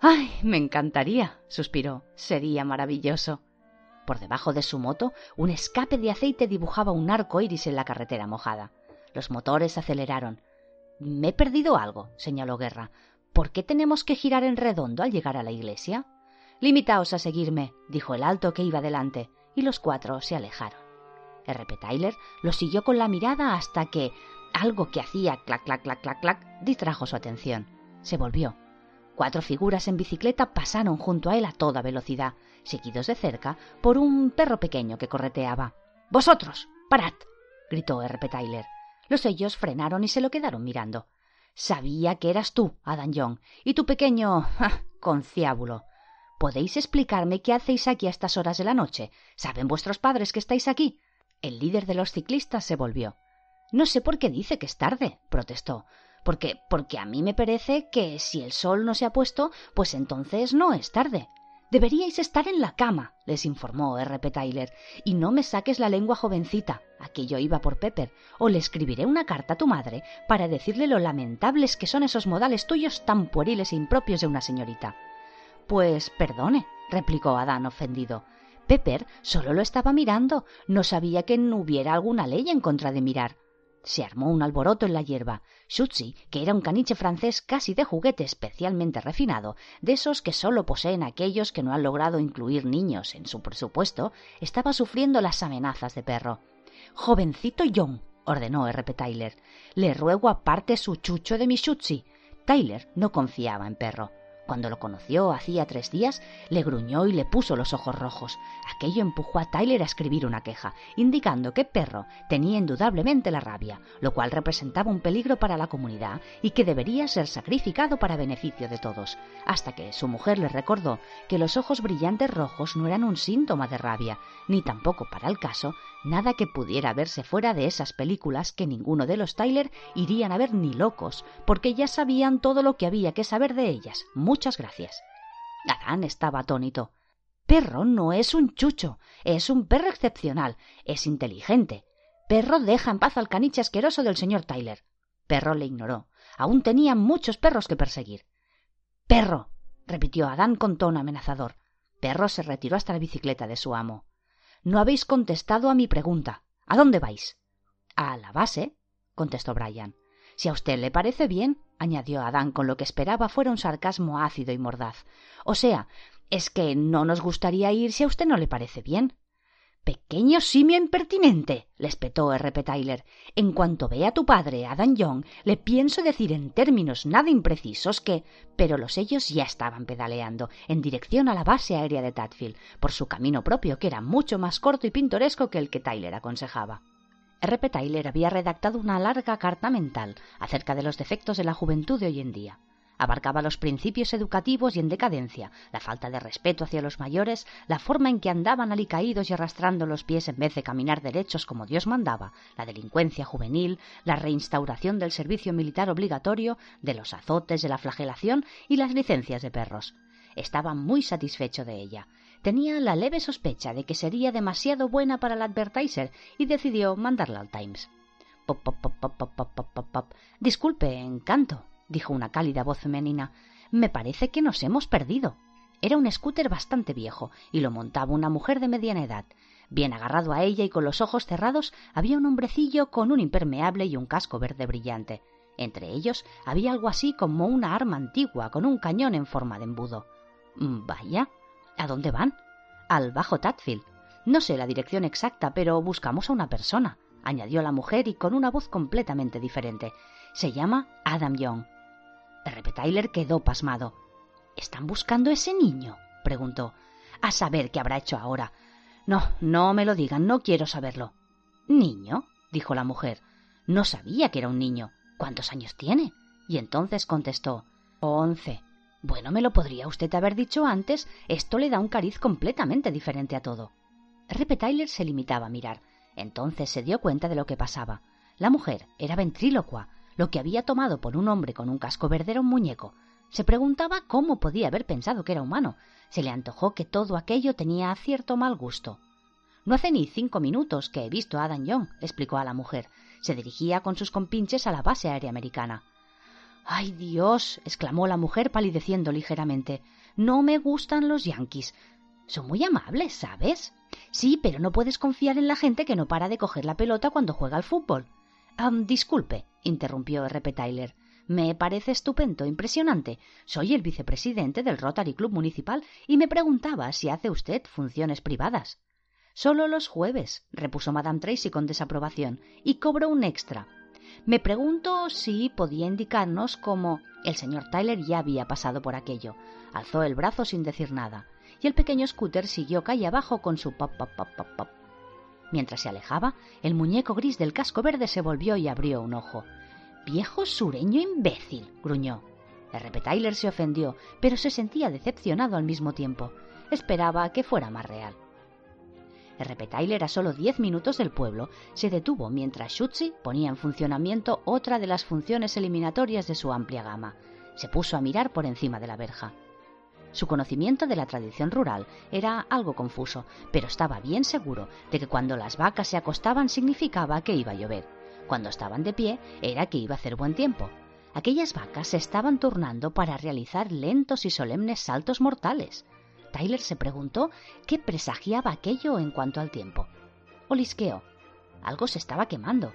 Ay, me encantaría, suspiró. Sería maravilloso. Por debajo de su moto, un escape de aceite dibujaba un arco iris en la carretera mojada. Los motores aceleraron. Me he perdido algo, señaló Guerra. ¿Por qué tenemos que girar en redondo al llegar a la iglesia? Limitaos a seguirme, dijo el alto que iba delante, y los cuatro se alejaron. R.P. Tyler lo siguió con la mirada hasta que algo que hacía clac, clac, clac, clac, clac distrajo su atención. Se volvió Cuatro figuras en bicicleta pasaron junto a él a toda velocidad, seguidos de cerca por un perro pequeño que correteaba. Vosotros, parad. gritó R. Tyler. Los ellos frenaron y se lo quedaron mirando. Sabía que eras tú, Adam Young, y tu pequeño. conciábulo. ¿Podéis explicarme qué hacéis aquí a estas horas de la noche? ¿Saben vuestros padres que estáis aquí? El líder de los ciclistas se volvió. No sé por qué dice que es tarde, protestó. Porque, porque a mí me parece que si el sol no se ha puesto, pues entonces no es tarde. Deberíais estar en la cama, les informó R.P. Tyler, y no me saques la lengua jovencita, aquello iba por Pepper, o le escribiré una carta a tu madre para decirle lo lamentables que son esos modales tuyos tan pueriles e impropios de una señorita. Pues perdone, replicó Adán ofendido. Pepper solo lo estaba mirando, no sabía que no hubiera alguna ley en contra de mirar. Se armó un alboroto en la hierba. Schutzi, que era un caniche francés casi de juguete especialmente refinado, de esos que solo poseen aquellos que no han logrado incluir niños en su presupuesto, estaba sufriendo las amenazas de perro. Jovencito John, ordenó R.P. Tyler, le ruego aparte su chucho de mi Schutzi. Tyler no confiaba en perro. Cuando lo conoció hacía tres días, le gruñó y le puso los ojos rojos. Aquello empujó a Tyler a escribir una queja, indicando que Perro tenía indudablemente la rabia, lo cual representaba un peligro para la comunidad y que debería ser sacrificado para beneficio de todos, hasta que su mujer le recordó que los ojos brillantes rojos no eran un síntoma de rabia, ni tampoco para el caso nada que pudiera verse fuera de esas películas que ninguno de los Tyler irían a ver ni locos, porque ya sabían todo lo que había que saber de ellas. Muchas gracias. Adán estaba atónito. Perro no es un chucho, es un perro excepcional, es inteligente. Perro deja en paz al caniche asqueroso del señor Tyler. Perro le ignoró. Aún tenía muchos perros que perseguir. Perro. repitió Adán con tono amenazador. Perro se retiró hasta la bicicleta de su amo. No habéis contestado a mi pregunta. ¿A dónde vais? A la base, contestó Brian. Si a usted le parece bien, añadió Adán con lo que esperaba fuera un sarcasmo ácido y mordaz. O sea, es que no nos gustaría ir si a usted no le parece bien. Pequeño simio impertinente, le espetó R.P. Tyler. En cuanto vea a tu padre, Adam Young, le pienso decir en términos nada imprecisos que. Pero los ellos ya estaban pedaleando en dirección a la base aérea de Tadfield, por su camino propio, que era mucho más corto y pintoresco que el que Tyler aconsejaba. R.P. Tyler había redactado una larga carta mental acerca de los defectos de la juventud de hoy en día abarcaba los principios educativos y en decadencia, la falta de respeto hacia los mayores, la forma en que andaban alicaídos y arrastrando los pies en vez de caminar derechos como Dios mandaba, la delincuencia juvenil, la reinstauración del servicio militar obligatorio, de los azotes, de la flagelación y las licencias de perros. Estaba muy satisfecho de ella. Tenía la leve sospecha de que sería demasiado buena para el advertiser y decidió mandarla al Times. Pop, pop, pop, pop, pop, pop, pop, pop. Disculpe, encanto, dijo una cálida voz femenina. Me parece que nos hemos perdido. Era un scooter bastante viejo y lo montaba una mujer de mediana edad. Bien agarrado a ella y con los ojos cerrados había un hombrecillo con un impermeable y un casco verde brillante. Entre ellos había algo así como una arma antigua con un cañón en forma de embudo. Mm, vaya. ¿A dónde van? Al Bajo Tadfield. No sé la dirección exacta, pero buscamos a una persona, añadió la mujer y con una voz completamente diferente. Se llama Adam Young. R.P. Quedó pasmado. ¿Están buscando ese niño? preguntó. A saber qué habrá hecho ahora. No, no me lo digan, no quiero saberlo. ¿Niño? dijo la mujer. No sabía que era un niño. ¿Cuántos años tiene? Y entonces contestó Once. Bueno, me lo podría usted haber dicho antes. Esto le da un cariz completamente diferente a todo. R.P. Se limitaba a mirar. Entonces se dio cuenta de lo que pasaba. La mujer era ventrílocua, lo que había tomado por un hombre con un casco verde era un muñeco. Se preguntaba cómo podía haber pensado que era humano. Se le antojó que todo aquello tenía cierto mal gusto. No hace ni cinco minutos que he visto a Adam Young, explicó a la mujer. Se dirigía con sus compinches a la base aérea americana. ¡Ay, Dios! exclamó la mujer palideciendo ligeramente. No me gustan los yanquis. Son muy amables, ¿sabes? Sí, pero no puedes confiar en la gente que no para de coger la pelota cuando juega al fútbol disculpe, interrumpió R.P. Tyler. Me parece estupendo, impresionante. Soy el vicepresidente del Rotary Club Municipal y me preguntaba si hace usted funciones privadas. Solo los jueves, repuso Madame Tracy con desaprobación, y cobro un extra. Me pregunto si podía indicarnos cómo. El señor Tyler ya había pasado por aquello. Alzó el brazo sin decir nada, y el pequeño scooter siguió calle abajo con su pop pop pop pop pop. Mientras se alejaba, el muñeco gris del casco verde se volvió y abrió un ojo. Viejo sureño imbécil, gruñó. R.P. Tyler se ofendió, pero se sentía decepcionado al mismo tiempo. Esperaba que fuera más real. R.P. Tyler, a solo diez minutos del pueblo, se detuvo mientras Schutzi ponía en funcionamiento otra de las funciones eliminatorias de su amplia gama. Se puso a mirar por encima de la verja. Su conocimiento de la tradición rural era algo confuso, pero estaba bien seguro de que cuando las vacas se acostaban significaba que iba a llover. Cuando estaban de pie era que iba a hacer buen tiempo. Aquellas vacas se estaban turnando para realizar lentos y solemnes saltos mortales. Tyler se preguntó qué presagiaba aquello en cuanto al tiempo. Olisqueó. Algo se estaba quemando.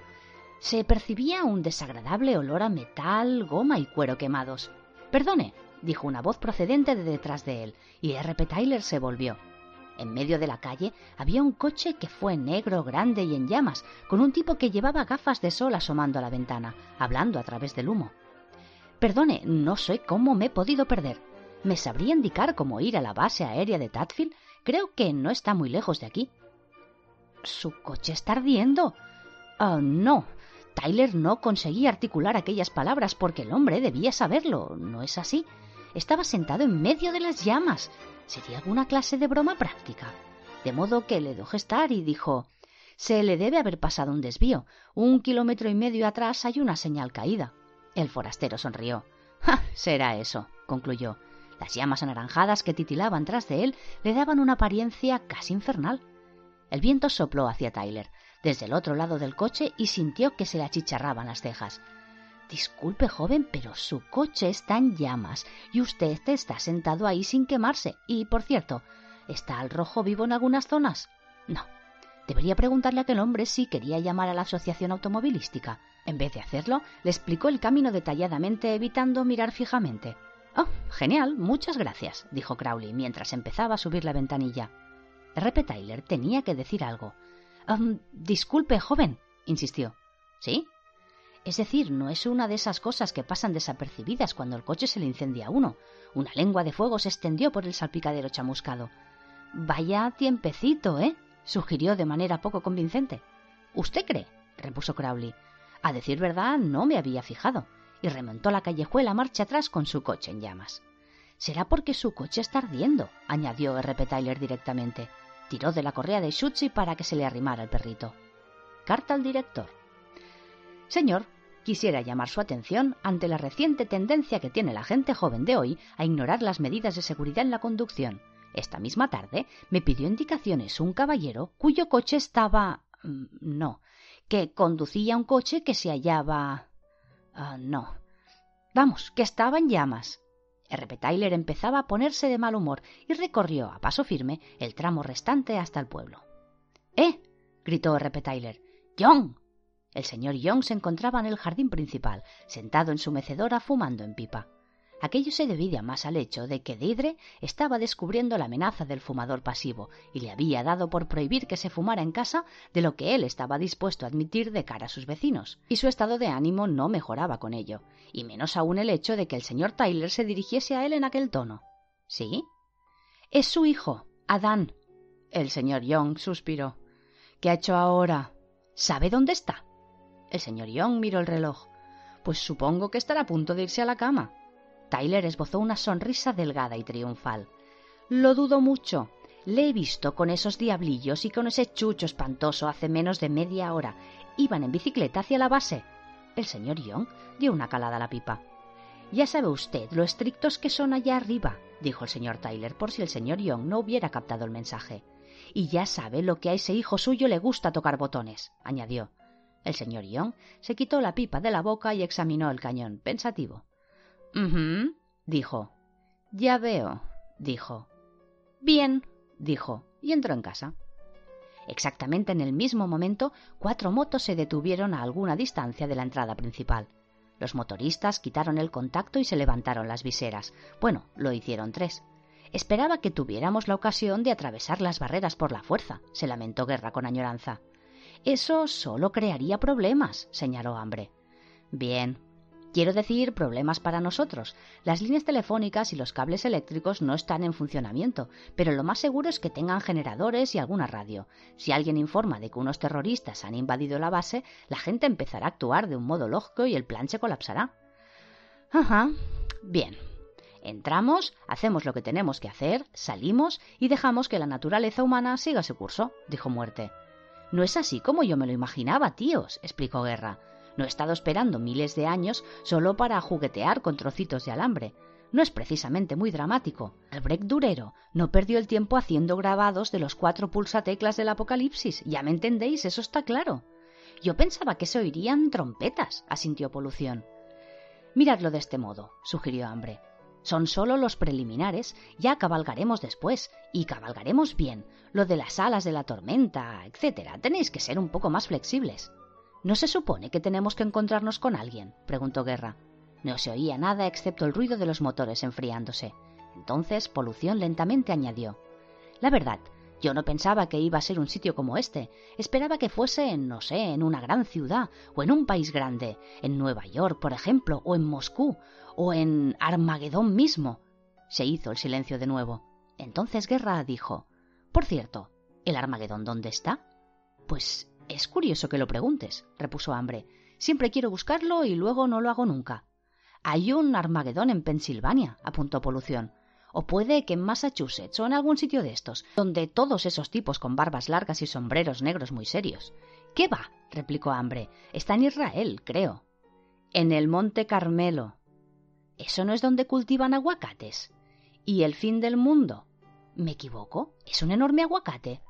Se percibía un desagradable olor a metal, goma y cuero quemados. Perdone, dijo una voz procedente de detrás de él, y R.P. Tyler se volvió. En medio de la calle había un coche que fue negro, grande y en llamas, con un tipo que llevaba gafas de sol asomando a la ventana, hablando a través del humo. Perdone, no sé cómo me he podido perder. ¿Me sabría indicar cómo ir a la base aérea de Tadfield? Creo que no está muy lejos de aquí. ¿Su coche está ardiendo? Ah, no. Tyler no conseguía articular aquellas palabras porque el hombre debía saberlo. ¿No es así? Estaba sentado en medio de las llamas. ¿Sería alguna clase de broma práctica? De modo que le dejó estar y dijo Se le debe haber pasado un desvío. Un kilómetro y medio atrás hay una señal caída. El forastero sonrió. Será eso, concluyó. Las llamas anaranjadas que titilaban tras de él le daban una apariencia casi infernal. El viento sopló hacia Tyler, desde el otro lado del coche, y sintió que se le achicharraban las cejas. Disculpe, joven, pero su coche está en llamas y usted está sentado ahí sin quemarse. Y, por cierto, ¿está al rojo vivo en algunas zonas? No. Debería preguntarle a aquel hombre si quería llamar a la asociación automovilística. En vez de hacerlo, le explicó el camino detalladamente, evitando mirar fijamente. Oh, genial, muchas gracias, dijo Crowley mientras empezaba a subir la ventanilla. R.P. Tyler tenía que decir algo. Um, disculpe, joven, insistió. ¿Sí? Es decir, no es una de esas cosas que pasan desapercibidas cuando el coche se le incendia a uno. Una lengua de fuego se extendió por el salpicadero chamuscado. Vaya tiempecito, ¿eh? sugirió de manera poco convincente. ¿Usted cree? repuso Crowley. A decir verdad, no me había fijado, y remontó la callejuela marcha atrás con su coche en llamas. Será porque su coche está ardiendo, añadió R.P. Tyler directamente. Tiró de la correa de Schutzi para que se le arrimara el perrito. Carta al director. Señor, quisiera llamar su atención ante la reciente tendencia que tiene la gente joven de hoy a ignorar las medidas de seguridad en la conducción. Esta misma tarde me pidió indicaciones un caballero cuyo coche estaba. Mm, no, que conducía un coche que se hallaba. Ah, no. Vamos, que estaba en llamas. R.P. Tyler empezaba a ponerse de mal humor y recorrió a paso firme el tramo restante hasta el pueblo. ¡Eh! gritó R.P. Tyler. ¡John! El señor Young se encontraba en el jardín principal, sentado en su mecedora fumando en pipa. Aquello se debía más al hecho de que Deidre estaba descubriendo la amenaza del fumador pasivo y le había dado por prohibir que se fumara en casa de lo que él estaba dispuesto a admitir de cara a sus vecinos, y su estado de ánimo no mejoraba con ello, y menos aún el hecho de que el señor Tyler se dirigiese a él en aquel tono. ¿Sí? Es su hijo, Adán. El señor Young suspiró. ¿Qué ha hecho ahora? ¿Sabe dónde está? El señor Young miró el reloj. Pues supongo que estará a punto de irse a la cama. Tyler esbozó una sonrisa delgada y triunfal. Lo dudo mucho. Le he visto con esos diablillos y con ese chucho espantoso hace menos de media hora. Iban en bicicleta hacia la base. El señor Young dio una calada a la pipa. Ya sabe usted lo estrictos que son allá arriba, dijo el señor Tyler, por si el señor Young no hubiera captado el mensaje. Y ya sabe lo que a ese hijo suyo le gusta tocar botones, añadió. El señor Young se quitó la pipa de la boca y examinó el cañón, pensativo. «Mhm», dijo. Ya veo, dijo. Bien, dijo, y entró en casa. Exactamente en el mismo momento, cuatro motos se detuvieron a alguna distancia de la entrada principal. Los motoristas quitaron el contacto y se levantaron las viseras. Bueno, lo hicieron tres. Esperaba que tuviéramos la ocasión de atravesar las barreras por la fuerza, se lamentó Guerra con añoranza. Eso solo crearía problemas, señaló Hambre. Bien. Quiero decir problemas para nosotros. Las líneas telefónicas y los cables eléctricos no están en funcionamiento, pero lo más seguro es que tengan generadores y alguna radio. Si alguien informa de que unos terroristas han invadido la base, la gente empezará a actuar de un modo lógico y el plan se colapsará. Ajá. Bien. Entramos, hacemos lo que tenemos que hacer, salimos y dejamos que la naturaleza humana siga su curso, dijo Muerte. No es así como yo me lo imaginaba, tíos, explicó Guerra. No he estado esperando miles de años solo para juguetear con trocitos de alambre. No es precisamente muy dramático. Albrecht Durero no perdió el tiempo haciendo grabados de los cuatro pulsateclas del Apocalipsis. Ya me entendéis, eso está claro. Yo pensaba que se oirían trompetas, asintió Polución. Miradlo de este modo, sugirió Hambre. Son solo los preliminares, ya cabalgaremos después, y cabalgaremos bien. Lo de las alas de la tormenta, etc. Tenéis que ser un poco más flexibles. ¿No se supone que tenemos que encontrarnos con alguien? preguntó Guerra. No se oía nada excepto el ruido de los motores enfriándose. Entonces Polución lentamente añadió La verdad, yo no pensaba que iba a ser un sitio como este. Esperaba que fuese en, no sé, en una gran ciudad, o en un país grande, en Nueva York, por ejemplo, o en Moscú, o en Armagedón mismo. Se hizo el silencio de nuevo. Entonces Guerra dijo Por cierto, ¿el Armagedón dónde está? Pues es curioso que lo preguntes, repuso Hambre. Siempre quiero buscarlo y luego no lo hago nunca. Hay un Armagedón en Pensilvania, apuntó Polución. O puede que en Massachusetts o en algún sitio de estos, donde todos esos tipos con barbas largas y sombreros negros muy serios. ¿Qué va? replicó Hambre. Está en Israel, creo. En el Monte Carmelo. ¿Eso no es donde cultivan aguacates? ¿Y el fin del mundo? ¿Me equivoco? Es un enorme aguacate.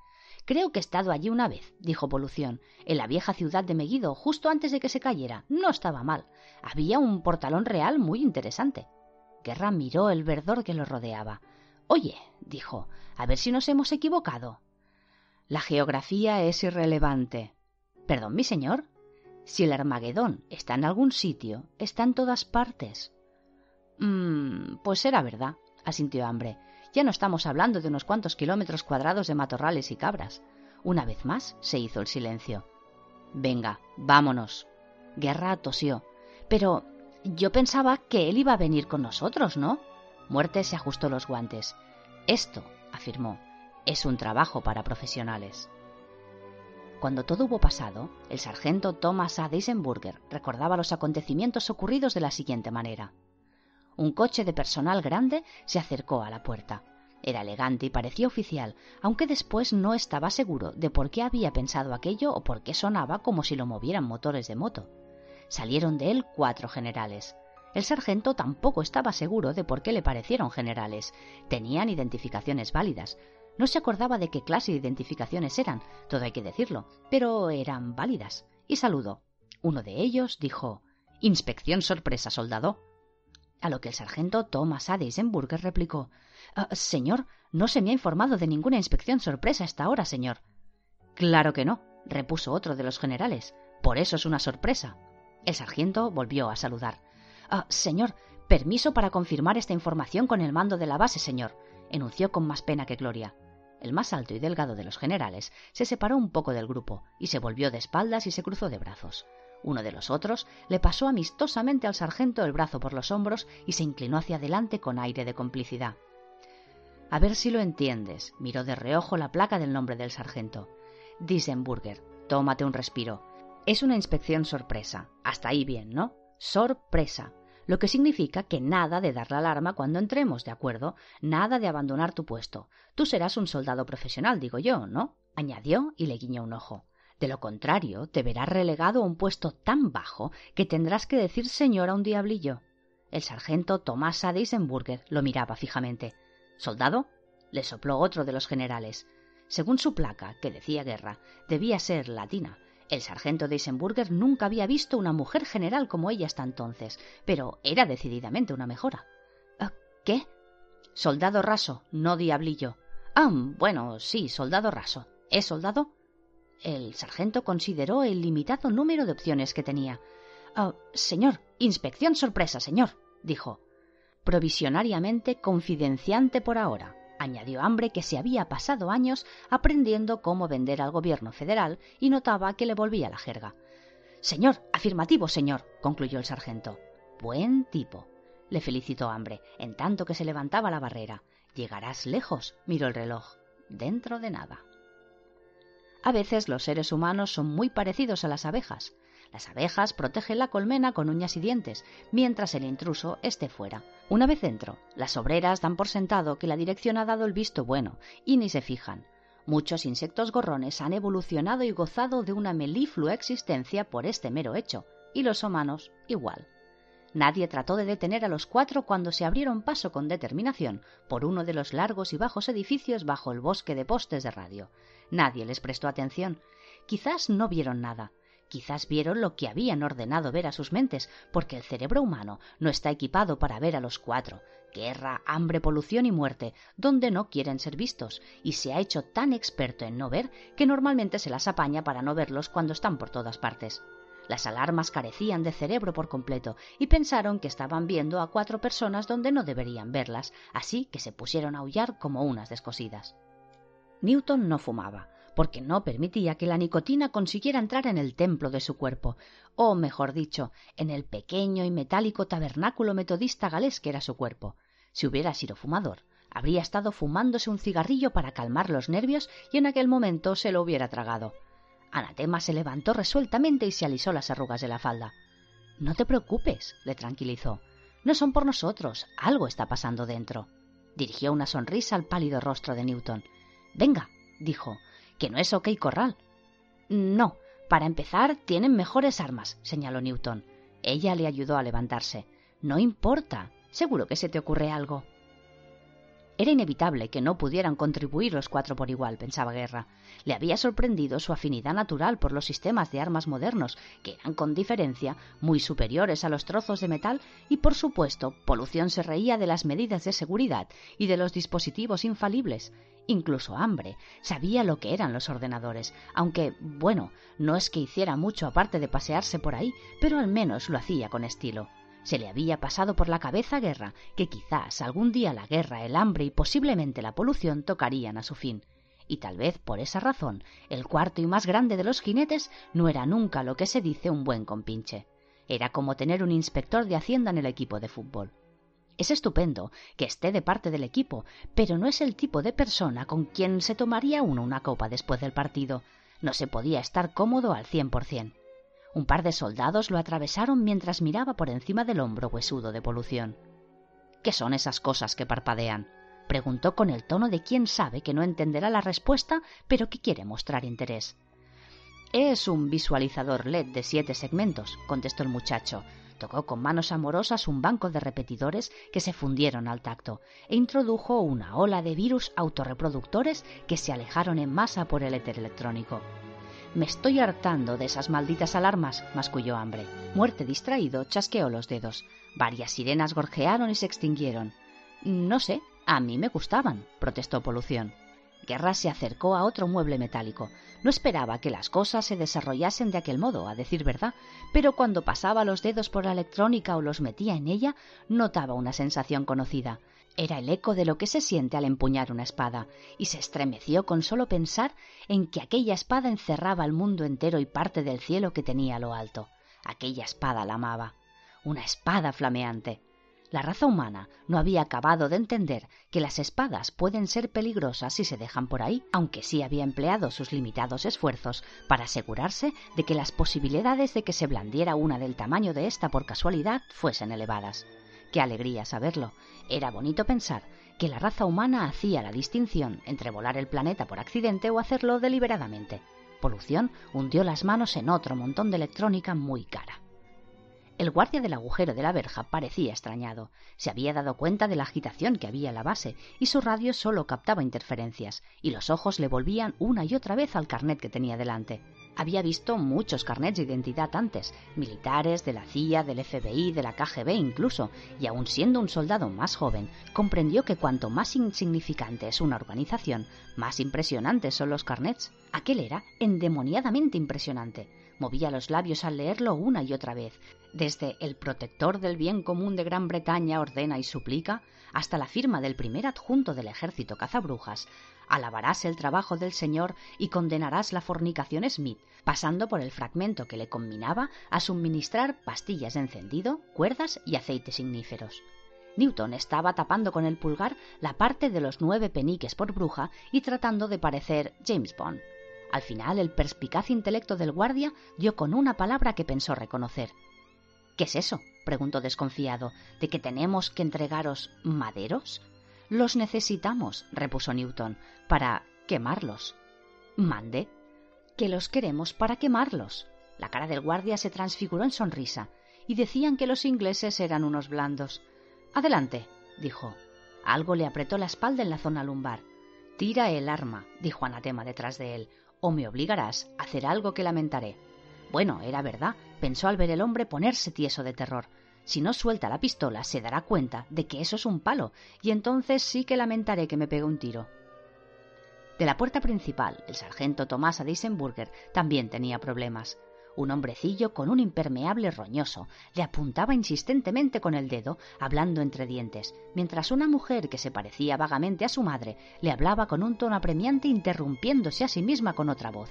Creo que he estado allí una vez, dijo Polución, en la vieja ciudad de Megiddo, justo antes de que se cayera. No estaba mal. Había un portalón real muy interesante. Guerra miró el verdor que lo rodeaba. Oye, dijo, a ver si nos hemos equivocado. La geografía es irrelevante. Perdón, mi señor. Si el Armagedón está en algún sitio, está en todas partes. Mmm, pues era verdad, asintió Hambre. Ya no estamos hablando de unos cuantos kilómetros cuadrados de matorrales y cabras. Una vez más se hizo el silencio. Venga, vámonos. Guerra tosió. Pero yo pensaba que él iba a venir con nosotros, ¿no? Muerte se ajustó los guantes. Esto, afirmó, es un trabajo para profesionales. Cuando todo hubo pasado, el sargento Thomas A. Deisenburger recordaba los acontecimientos ocurridos de la siguiente manera. Un coche de personal grande se acercó a la puerta. Era elegante y parecía oficial, aunque después no estaba seguro de por qué había pensado aquello o por qué sonaba como si lo movieran motores de moto. Salieron de él cuatro generales. El sargento tampoco estaba seguro de por qué le parecieron generales. Tenían identificaciones válidas. No se acordaba de qué clase de identificaciones eran, todo hay que decirlo, pero eran válidas. Y saludó. Uno de ellos dijo Inspección sorpresa, soldado a lo que el sargento Thomas A. Replicó ah, Señor, no se me ha informado de ninguna inspección sorpresa hasta ahora, señor. Claro que no, repuso otro de los generales. Por eso es una sorpresa. El sargento volvió a saludar. Ah, señor, permiso para confirmar esta información con el mando de la base, señor, enunció con más pena que gloria. El más alto y delgado de los generales se separó un poco del grupo y se volvió de espaldas y se cruzó de brazos. Uno de los otros le pasó amistosamente al sargento el brazo por los hombros y se inclinó hacia adelante con aire de complicidad. A ver si lo entiendes, miró de reojo la placa del nombre del sargento. Disenburger, tómate un respiro. Es una inspección sorpresa. Hasta ahí bien, ¿no? Sorpresa. Lo que significa que nada de dar la alarma cuando entremos, ¿de acuerdo? Nada de abandonar tu puesto. Tú serás un soldado profesional, digo yo, ¿no? añadió y le guiñó un ojo. De lo contrario, te verás relegado a un puesto tan bajo que tendrás que decir señor a un diablillo. El sargento Tomás A. Deisenburger lo miraba fijamente. ¿Soldado? le sopló otro de los generales. Según su placa, que decía guerra, debía ser latina. El sargento Deisenburger nunca había visto una mujer general como ella hasta entonces, pero era decididamente una mejora. Ah, ¿Qué? Soldado raso, no diablillo. Ah, bueno, sí, soldado raso. ¿Es soldado? El sargento consideró el limitado número de opciones que tenía. Ah, señor, inspección sorpresa, señor, dijo. Provisionariamente confidenciante por ahora, añadió Hambre que se había pasado años aprendiendo cómo vender al gobierno federal y notaba que le volvía la jerga. Señor, afirmativo, señor, concluyó el sargento. Buen tipo, le felicitó Hambre, en tanto que se levantaba la barrera. Llegarás lejos, miró el reloj. Dentro de nada. A veces los seres humanos son muy parecidos a las abejas. Las abejas protegen la colmena con uñas y dientes, mientras el intruso esté fuera. Una vez dentro, las obreras dan por sentado que la dirección ha dado el visto bueno y ni se fijan. Muchos insectos gorrones han evolucionado y gozado de una meliflua existencia por este mero hecho, y los humanos igual. Nadie trató de detener a los cuatro cuando se abrieron paso con determinación por uno de los largos y bajos edificios bajo el bosque de postes de radio. Nadie les prestó atención. Quizás no vieron nada. Quizás vieron lo que habían ordenado ver a sus mentes, porque el cerebro humano no está equipado para ver a los cuatro. Guerra, hambre, polución y muerte, donde no quieren ser vistos, y se ha hecho tan experto en no ver que normalmente se las apaña para no verlos cuando están por todas partes. Las alarmas carecían de cerebro por completo y pensaron que estaban viendo a cuatro personas donde no deberían verlas, así que se pusieron a aullar como unas descosidas. Newton no fumaba, porque no permitía que la nicotina consiguiera entrar en el templo de su cuerpo, o mejor dicho, en el pequeño y metálico tabernáculo metodista galés que era su cuerpo. Si hubiera sido fumador, habría estado fumándose un cigarrillo para calmar los nervios y en aquel momento se lo hubiera tragado. Anatema se levantó resueltamente y se alisó las arrugas de la falda. No te preocupes, le tranquilizó. No son por nosotros. Algo está pasando dentro. Dirigió una sonrisa al pálido rostro de Newton. Venga, dijo, que no es OK Corral. No, para empezar, tienen mejores armas, señaló Newton. Ella le ayudó a levantarse. No importa. Seguro que se te ocurre algo. Era inevitable que no pudieran contribuir los cuatro por igual, pensaba Guerra. Le había sorprendido su afinidad natural por los sistemas de armas modernos, que eran con diferencia muy superiores a los trozos de metal, y por supuesto, Polución se reía de las medidas de seguridad y de los dispositivos infalibles. Incluso Hambre sabía lo que eran los ordenadores, aunque, bueno, no es que hiciera mucho aparte de pasearse por ahí, pero al menos lo hacía con estilo. Se le había pasado por la cabeza guerra, que quizás algún día la guerra, el hambre y posiblemente la polución tocarían a su fin. Y tal vez por esa razón, el cuarto y más grande de los jinetes no era nunca lo que se dice un buen compinche. Era como tener un inspector de hacienda en el equipo de fútbol. Es estupendo que esté de parte del equipo, pero no es el tipo de persona con quien se tomaría uno una copa después del partido. No se podía estar cómodo al cien por cien. Un par de soldados lo atravesaron mientras miraba por encima del hombro huesudo de polución. ¿Qué son esas cosas que parpadean? preguntó con el tono de quien sabe que no entenderá la respuesta, pero que quiere mostrar interés. Es un visualizador LED de siete segmentos, contestó el muchacho. Tocó con manos amorosas un banco de repetidores que se fundieron al tacto e introdujo una ola de virus autorreproductores que se alejaron en masa por el éter electrónico. Me estoy hartando de esas malditas alarmas, masculló Hambre. Muerte distraído chasqueó los dedos. Varias sirenas gorjearon y se extinguieron. No sé, a mí me gustaban, protestó Polución. Guerra se acercó a otro mueble metálico. No esperaba que las cosas se desarrollasen de aquel modo, a decir verdad, pero cuando pasaba los dedos por la electrónica o los metía en ella, notaba una sensación conocida. Era el eco de lo que se siente al empuñar una espada, y se estremeció con solo pensar en que aquella espada encerraba el mundo entero y parte del cielo que tenía a lo alto. Aquella espada la amaba. Una espada flameante. La raza humana no había acabado de entender que las espadas pueden ser peligrosas si se dejan por ahí, aunque sí había empleado sus limitados esfuerzos para asegurarse de que las posibilidades de que se blandiera una del tamaño de esta por casualidad fuesen elevadas. Qué alegría saberlo. Era bonito pensar que la raza humana hacía la distinción entre volar el planeta por accidente o hacerlo deliberadamente. Polución hundió las manos en otro montón de electrónica muy cara. El guardia del agujero de la verja parecía extrañado. Se había dado cuenta de la agitación que había en la base, y su radio solo captaba interferencias, y los ojos le volvían una y otra vez al carnet que tenía delante. Había visto muchos carnets de identidad antes, militares, de la CIA, del FBI, de la KGB incluso, y aun siendo un soldado más joven, comprendió que cuanto más insignificante es una organización, más impresionantes son los carnets. Aquel era endemoniadamente impresionante. Movía los labios al leerlo una y otra vez, desde el protector del bien común de Gran Bretaña ordena y suplica, hasta la firma del primer adjunto del ejército cazabrujas, alabarás el trabajo del Señor y condenarás la fornicación Smith, pasando por el fragmento que le combinaba a suministrar pastillas de encendido, cuerdas y aceites igníferos. Newton estaba tapando con el pulgar la parte de los nueve peniques por bruja y tratando de parecer James Bond. Al final, el perspicaz intelecto del guardia dio con una palabra que pensó reconocer. ¿Qué es eso? preguntó desconfiado. ¿De que tenemos que entregaros maderos? Los necesitamos, repuso Newton, para quemarlos. Mande. Que los queremos para quemarlos. La cara del guardia se transfiguró en sonrisa, y decían que los ingleses eran unos blandos. Adelante, dijo. Algo le apretó la espalda en la zona lumbar. Tira el arma, dijo Anatema detrás de él, o me obligarás a hacer algo que lamentaré. Bueno, era verdad, pensó al ver el hombre ponerse tieso de terror. Si no suelta la pistola, se dará cuenta de que eso es un palo, y entonces sí que lamentaré que me pegue un tiro. De la puerta principal, el sargento Tomás Adeisenburger también tenía problemas. Un hombrecillo con un impermeable roñoso le apuntaba insistentemente con el dedo, hablando entre dientes, mientras una mujer que se parecía vagamente a su madre le hablaba con un tono apremiante interrumpiéndose a sí misma con otra voz.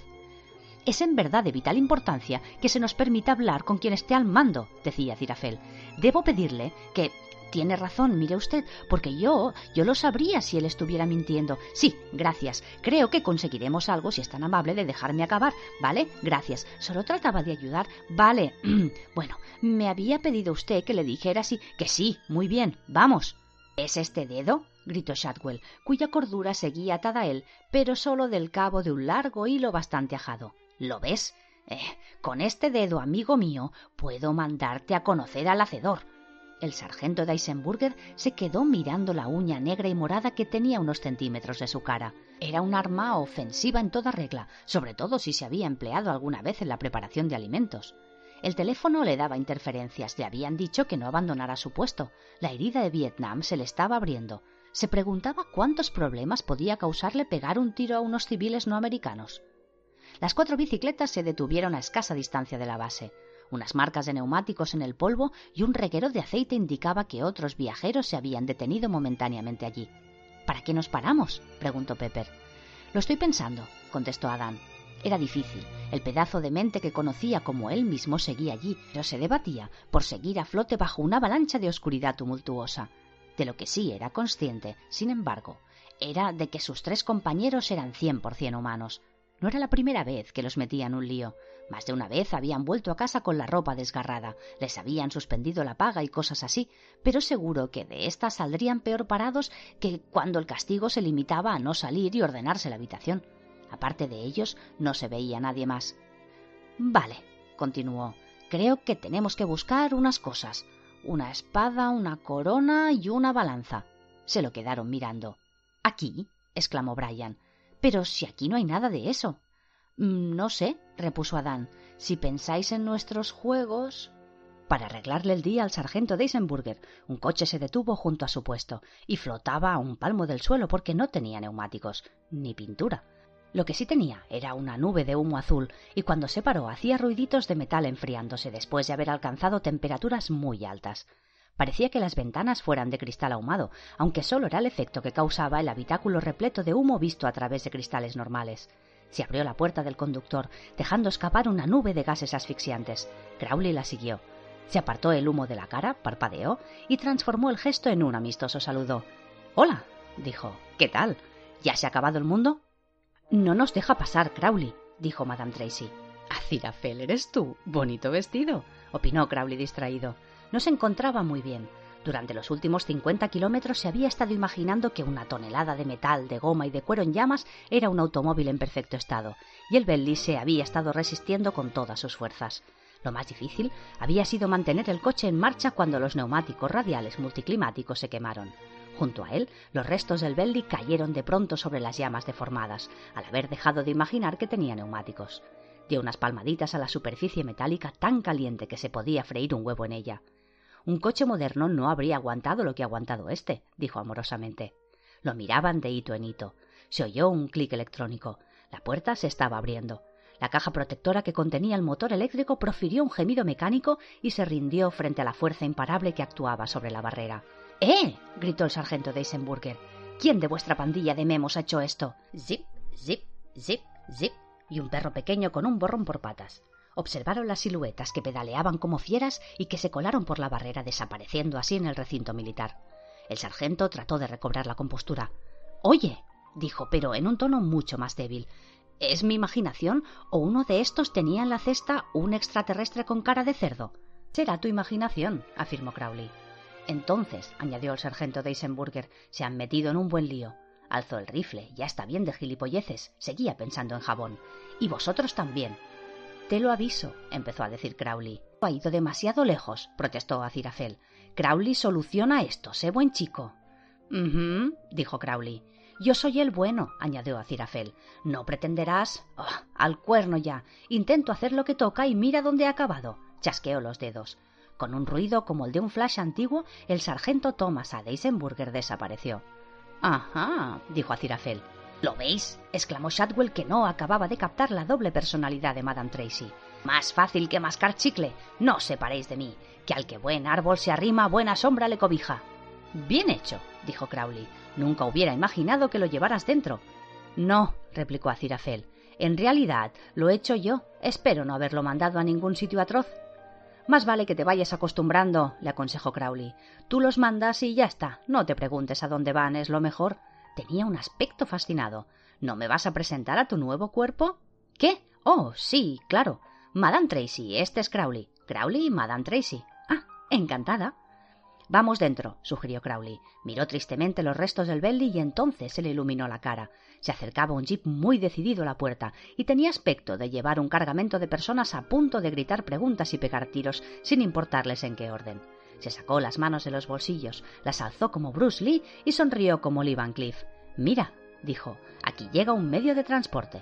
Es en verdad de vital importancia que se nos permita hablar con quien esté al mando, decía Cirafel. Debo pedirle que tiene razón, mire usted, porque yo, yo lo sabría si él estuviera mintiendo. Sí, gracias. Creo que conseguiremos algo si es tan amable de dejarme acabar. ¿Vale? Gracias. Solo trataba de ayudar. Vale. bueno, me había pedido usted que le dijera sí, que sí. Muy bien. Vamos. ¿Es este dedo? gritó Shadwell, cuya cordura seguía atada a él, pero solo del cabo de un largo hilo bastante ajado. ¿Lo ves? Eh, con este dedo, amigo mío, puedo mandarte a conocer al hacedor. El sargento de Eisenburger se quedó mirando la uña negra y morada que tenía unos centímetros de su cara. Era un arma ofensiva en toda regla, sobre todo si se había empleado alguna vez en la preparación de alimentos. El teléfono le daba interferencias, le habían dicho que no abandonara su puesto. La herida de Vietnam se le estaba abriendo. Se preguntaba cuántos problemas podía causarle pegar un tiro a unos civiles no americanos. Las cuatro bicicletas se detuvieron a escasa distancia de la base. Unas marcas de neumáticos en el polvo y un reguero de aceite indicaba que otros viajeros se habían detenido momentáneamente allí. ¿Para qué nos paramos? preguntó Pepper. Lo estoy pensando, contestó Adán. Era difícil. El pedazo de mente que conocía como él mismo seguía allí, pero se debatía por seguir a flote bajo una avalancha de oscuridad tumultuosa. De lo que sí era consciente, sin embargo, era de que sus tres compañeros eran cien por cien humanos. No era la primera vez que los metía en un lío. Más de una vez habían vuelto a casa con la ropa desgarrada, les habían suspendido la paga y cosas así, pero seguro que de éstas saldrían peor parados que cuando el castigo se limitaba a no salir y ordenarse la habitación. Aparte de ellos, no se veía nadie más. Vale, continuó, creo que tenemos que buscar unas cosas. Una espada, una corona y una balanza. Se lo quedaron mirando. ¿Aquí? exclamó Brian. Pero si aquí no hay nada de eso. Mm, no sé, repuso Adán, si pensáis en nuestros juegos. Para arreglarle el día al sargento de Eisenburger, un coche se detuvo junto a su puesto y flotaba a un palmo del suelo porque no tenía neumáticos ni pintura. Lo que sí tenía era una nube de humo azul y cuando se paró hacía ruiditos de metal enfriándose después de haber alcanzado temperaturas muy altas. Parecía que las ventanas fueran de cristal ahumado, aunque solo era el efecto que causaba el habitáculo repleto de humo visto a través de cristales normales. Se abrió la puerta del conductor, dejando escapar una nube de gases asfixiantes. Crowley la siguió. Se apartó el humo de la cara, parpadeó y transformó el gesto en un amistoso saludo. Hola, dijo. ¿Qué tal? ¿Ya se ha acabado el mundo? No nos deja pasar, Crowley, dijo Madame Tracy. Azirafel, eres tú. Bonito vestido, opinó Crowley distraído. No se encontraba muy bien. Durante los últimos cincuenta kilómetros se había estado imaginando que una tonelada de metal, de goma y de cuero en llamas era un automóvil en perfecto estado, y el Bentley se había estado resistiendo con todas sus fuerzas. Lo más difícil había sido mantener el coche en marcha cuando los neumáticos radiales multiclimáticos se quemaron. Junto a él, los restos del Bentley cayeron de pronto sobre las llamas deformadas, al haber dejado de imaginar que tenía neumáticos. Dio unas palmaditas a la superficie metálica tan caliente que se podía freír un huevo en ella. Un coche moderno no habría aguantado lo que ha aguantado este, dijo amorosamente. Lo miraban de hito en hito. Se oyó un clic electrónico. La puerta se estaba abriendo. La caja protectora que contenía el motor eléctrico profirió un gemido mecánico y se rindió frente a la fuerza imparable que actuaba sobre la barrera. ¡Eh! gritó el sargento de Eisenburger. ¿Quién de vuestra pandilla de memos ha hecho esto? Zip, zip, zip, zip. Y un perro pequeño con un borrón por patas observaron las siluetas que pedaleaban como fieras y que se colaron por la barrera desapareciendo así en el recinto militar. El sargento trató de recobrar la compostura. Oye, dijo, pero en un tono mucho más débil. ¿Es mi imaginación o uno de estos tenía en la cesta un extraterrestre con cara de cerdo? Será tu imaginación, afirmó Crowley. Entonces, añadió el sargento de Eisenburger, se han metido en un buen lío. Alzó el rifle, ya está bien de gilipolleces, seguía pensando en jabón. Y vosotros también. Te lo aviso, empezó a decir Crowley. Ha ido demasiado lejos, protestó Azirafel. Crowley soluciona esto, sé buen chico. Mhm, dijo Crowley. Yo soy el bueno, añadió Azirafel. No pretenderás. Oh, al cuerno ya. Intento hacer lo que toca y mira dónde he acabado. Chasqueó los dedos. Con un ruido como el de un flash antiguo, el sargento Thomas A. Deisenburger desapareció. Ajá, dijo Azirafel. ¿Lo veis? exclamó Shadwell que no acababa de captar la doble personalidad de Madame Tracy. Más fácil que mascar chicle. No os separéis de mí, que al que buen árbol se arrima, buena sombra le cobija. Bien hecho, dijo Crowley. Nunca hubiera imaginado que lo llevaras dentro. No, replicó Azirafel. En realidad, lo he hecho yo. Espero no haberlo mandado a ningún sitio atroz. Más vale que te vayas acostumbrando, le aconsejó Crowley. Tú los mandas y ya está. No te preguntes a dónde van, es lo mejor. Tenía un aspecto fascinado. ¿No me vas a presentar a tu nuevo cuerpo? ¿Qué? Oh, sí, claro. Madame Tracy, este es Crowley. Crowley y Madame Tracy. Ah, encantada. Vamos dentro, sugirió Crowley. Miró tristemente los restos del Belly y entonces se le iluminó la cara. Se acercaba un jeep muy decidido a la puerta y tenía aspecto de llevar un cargamento de personas a punto de gritar preguntas y pegar tiros sin importarles en qué orden. Se sacó las manos de los bolsillos, las alzó como Bruce Lee y sonrió como Lee Van Cleef. Mira, dijo, aquí llega un medio de transporte.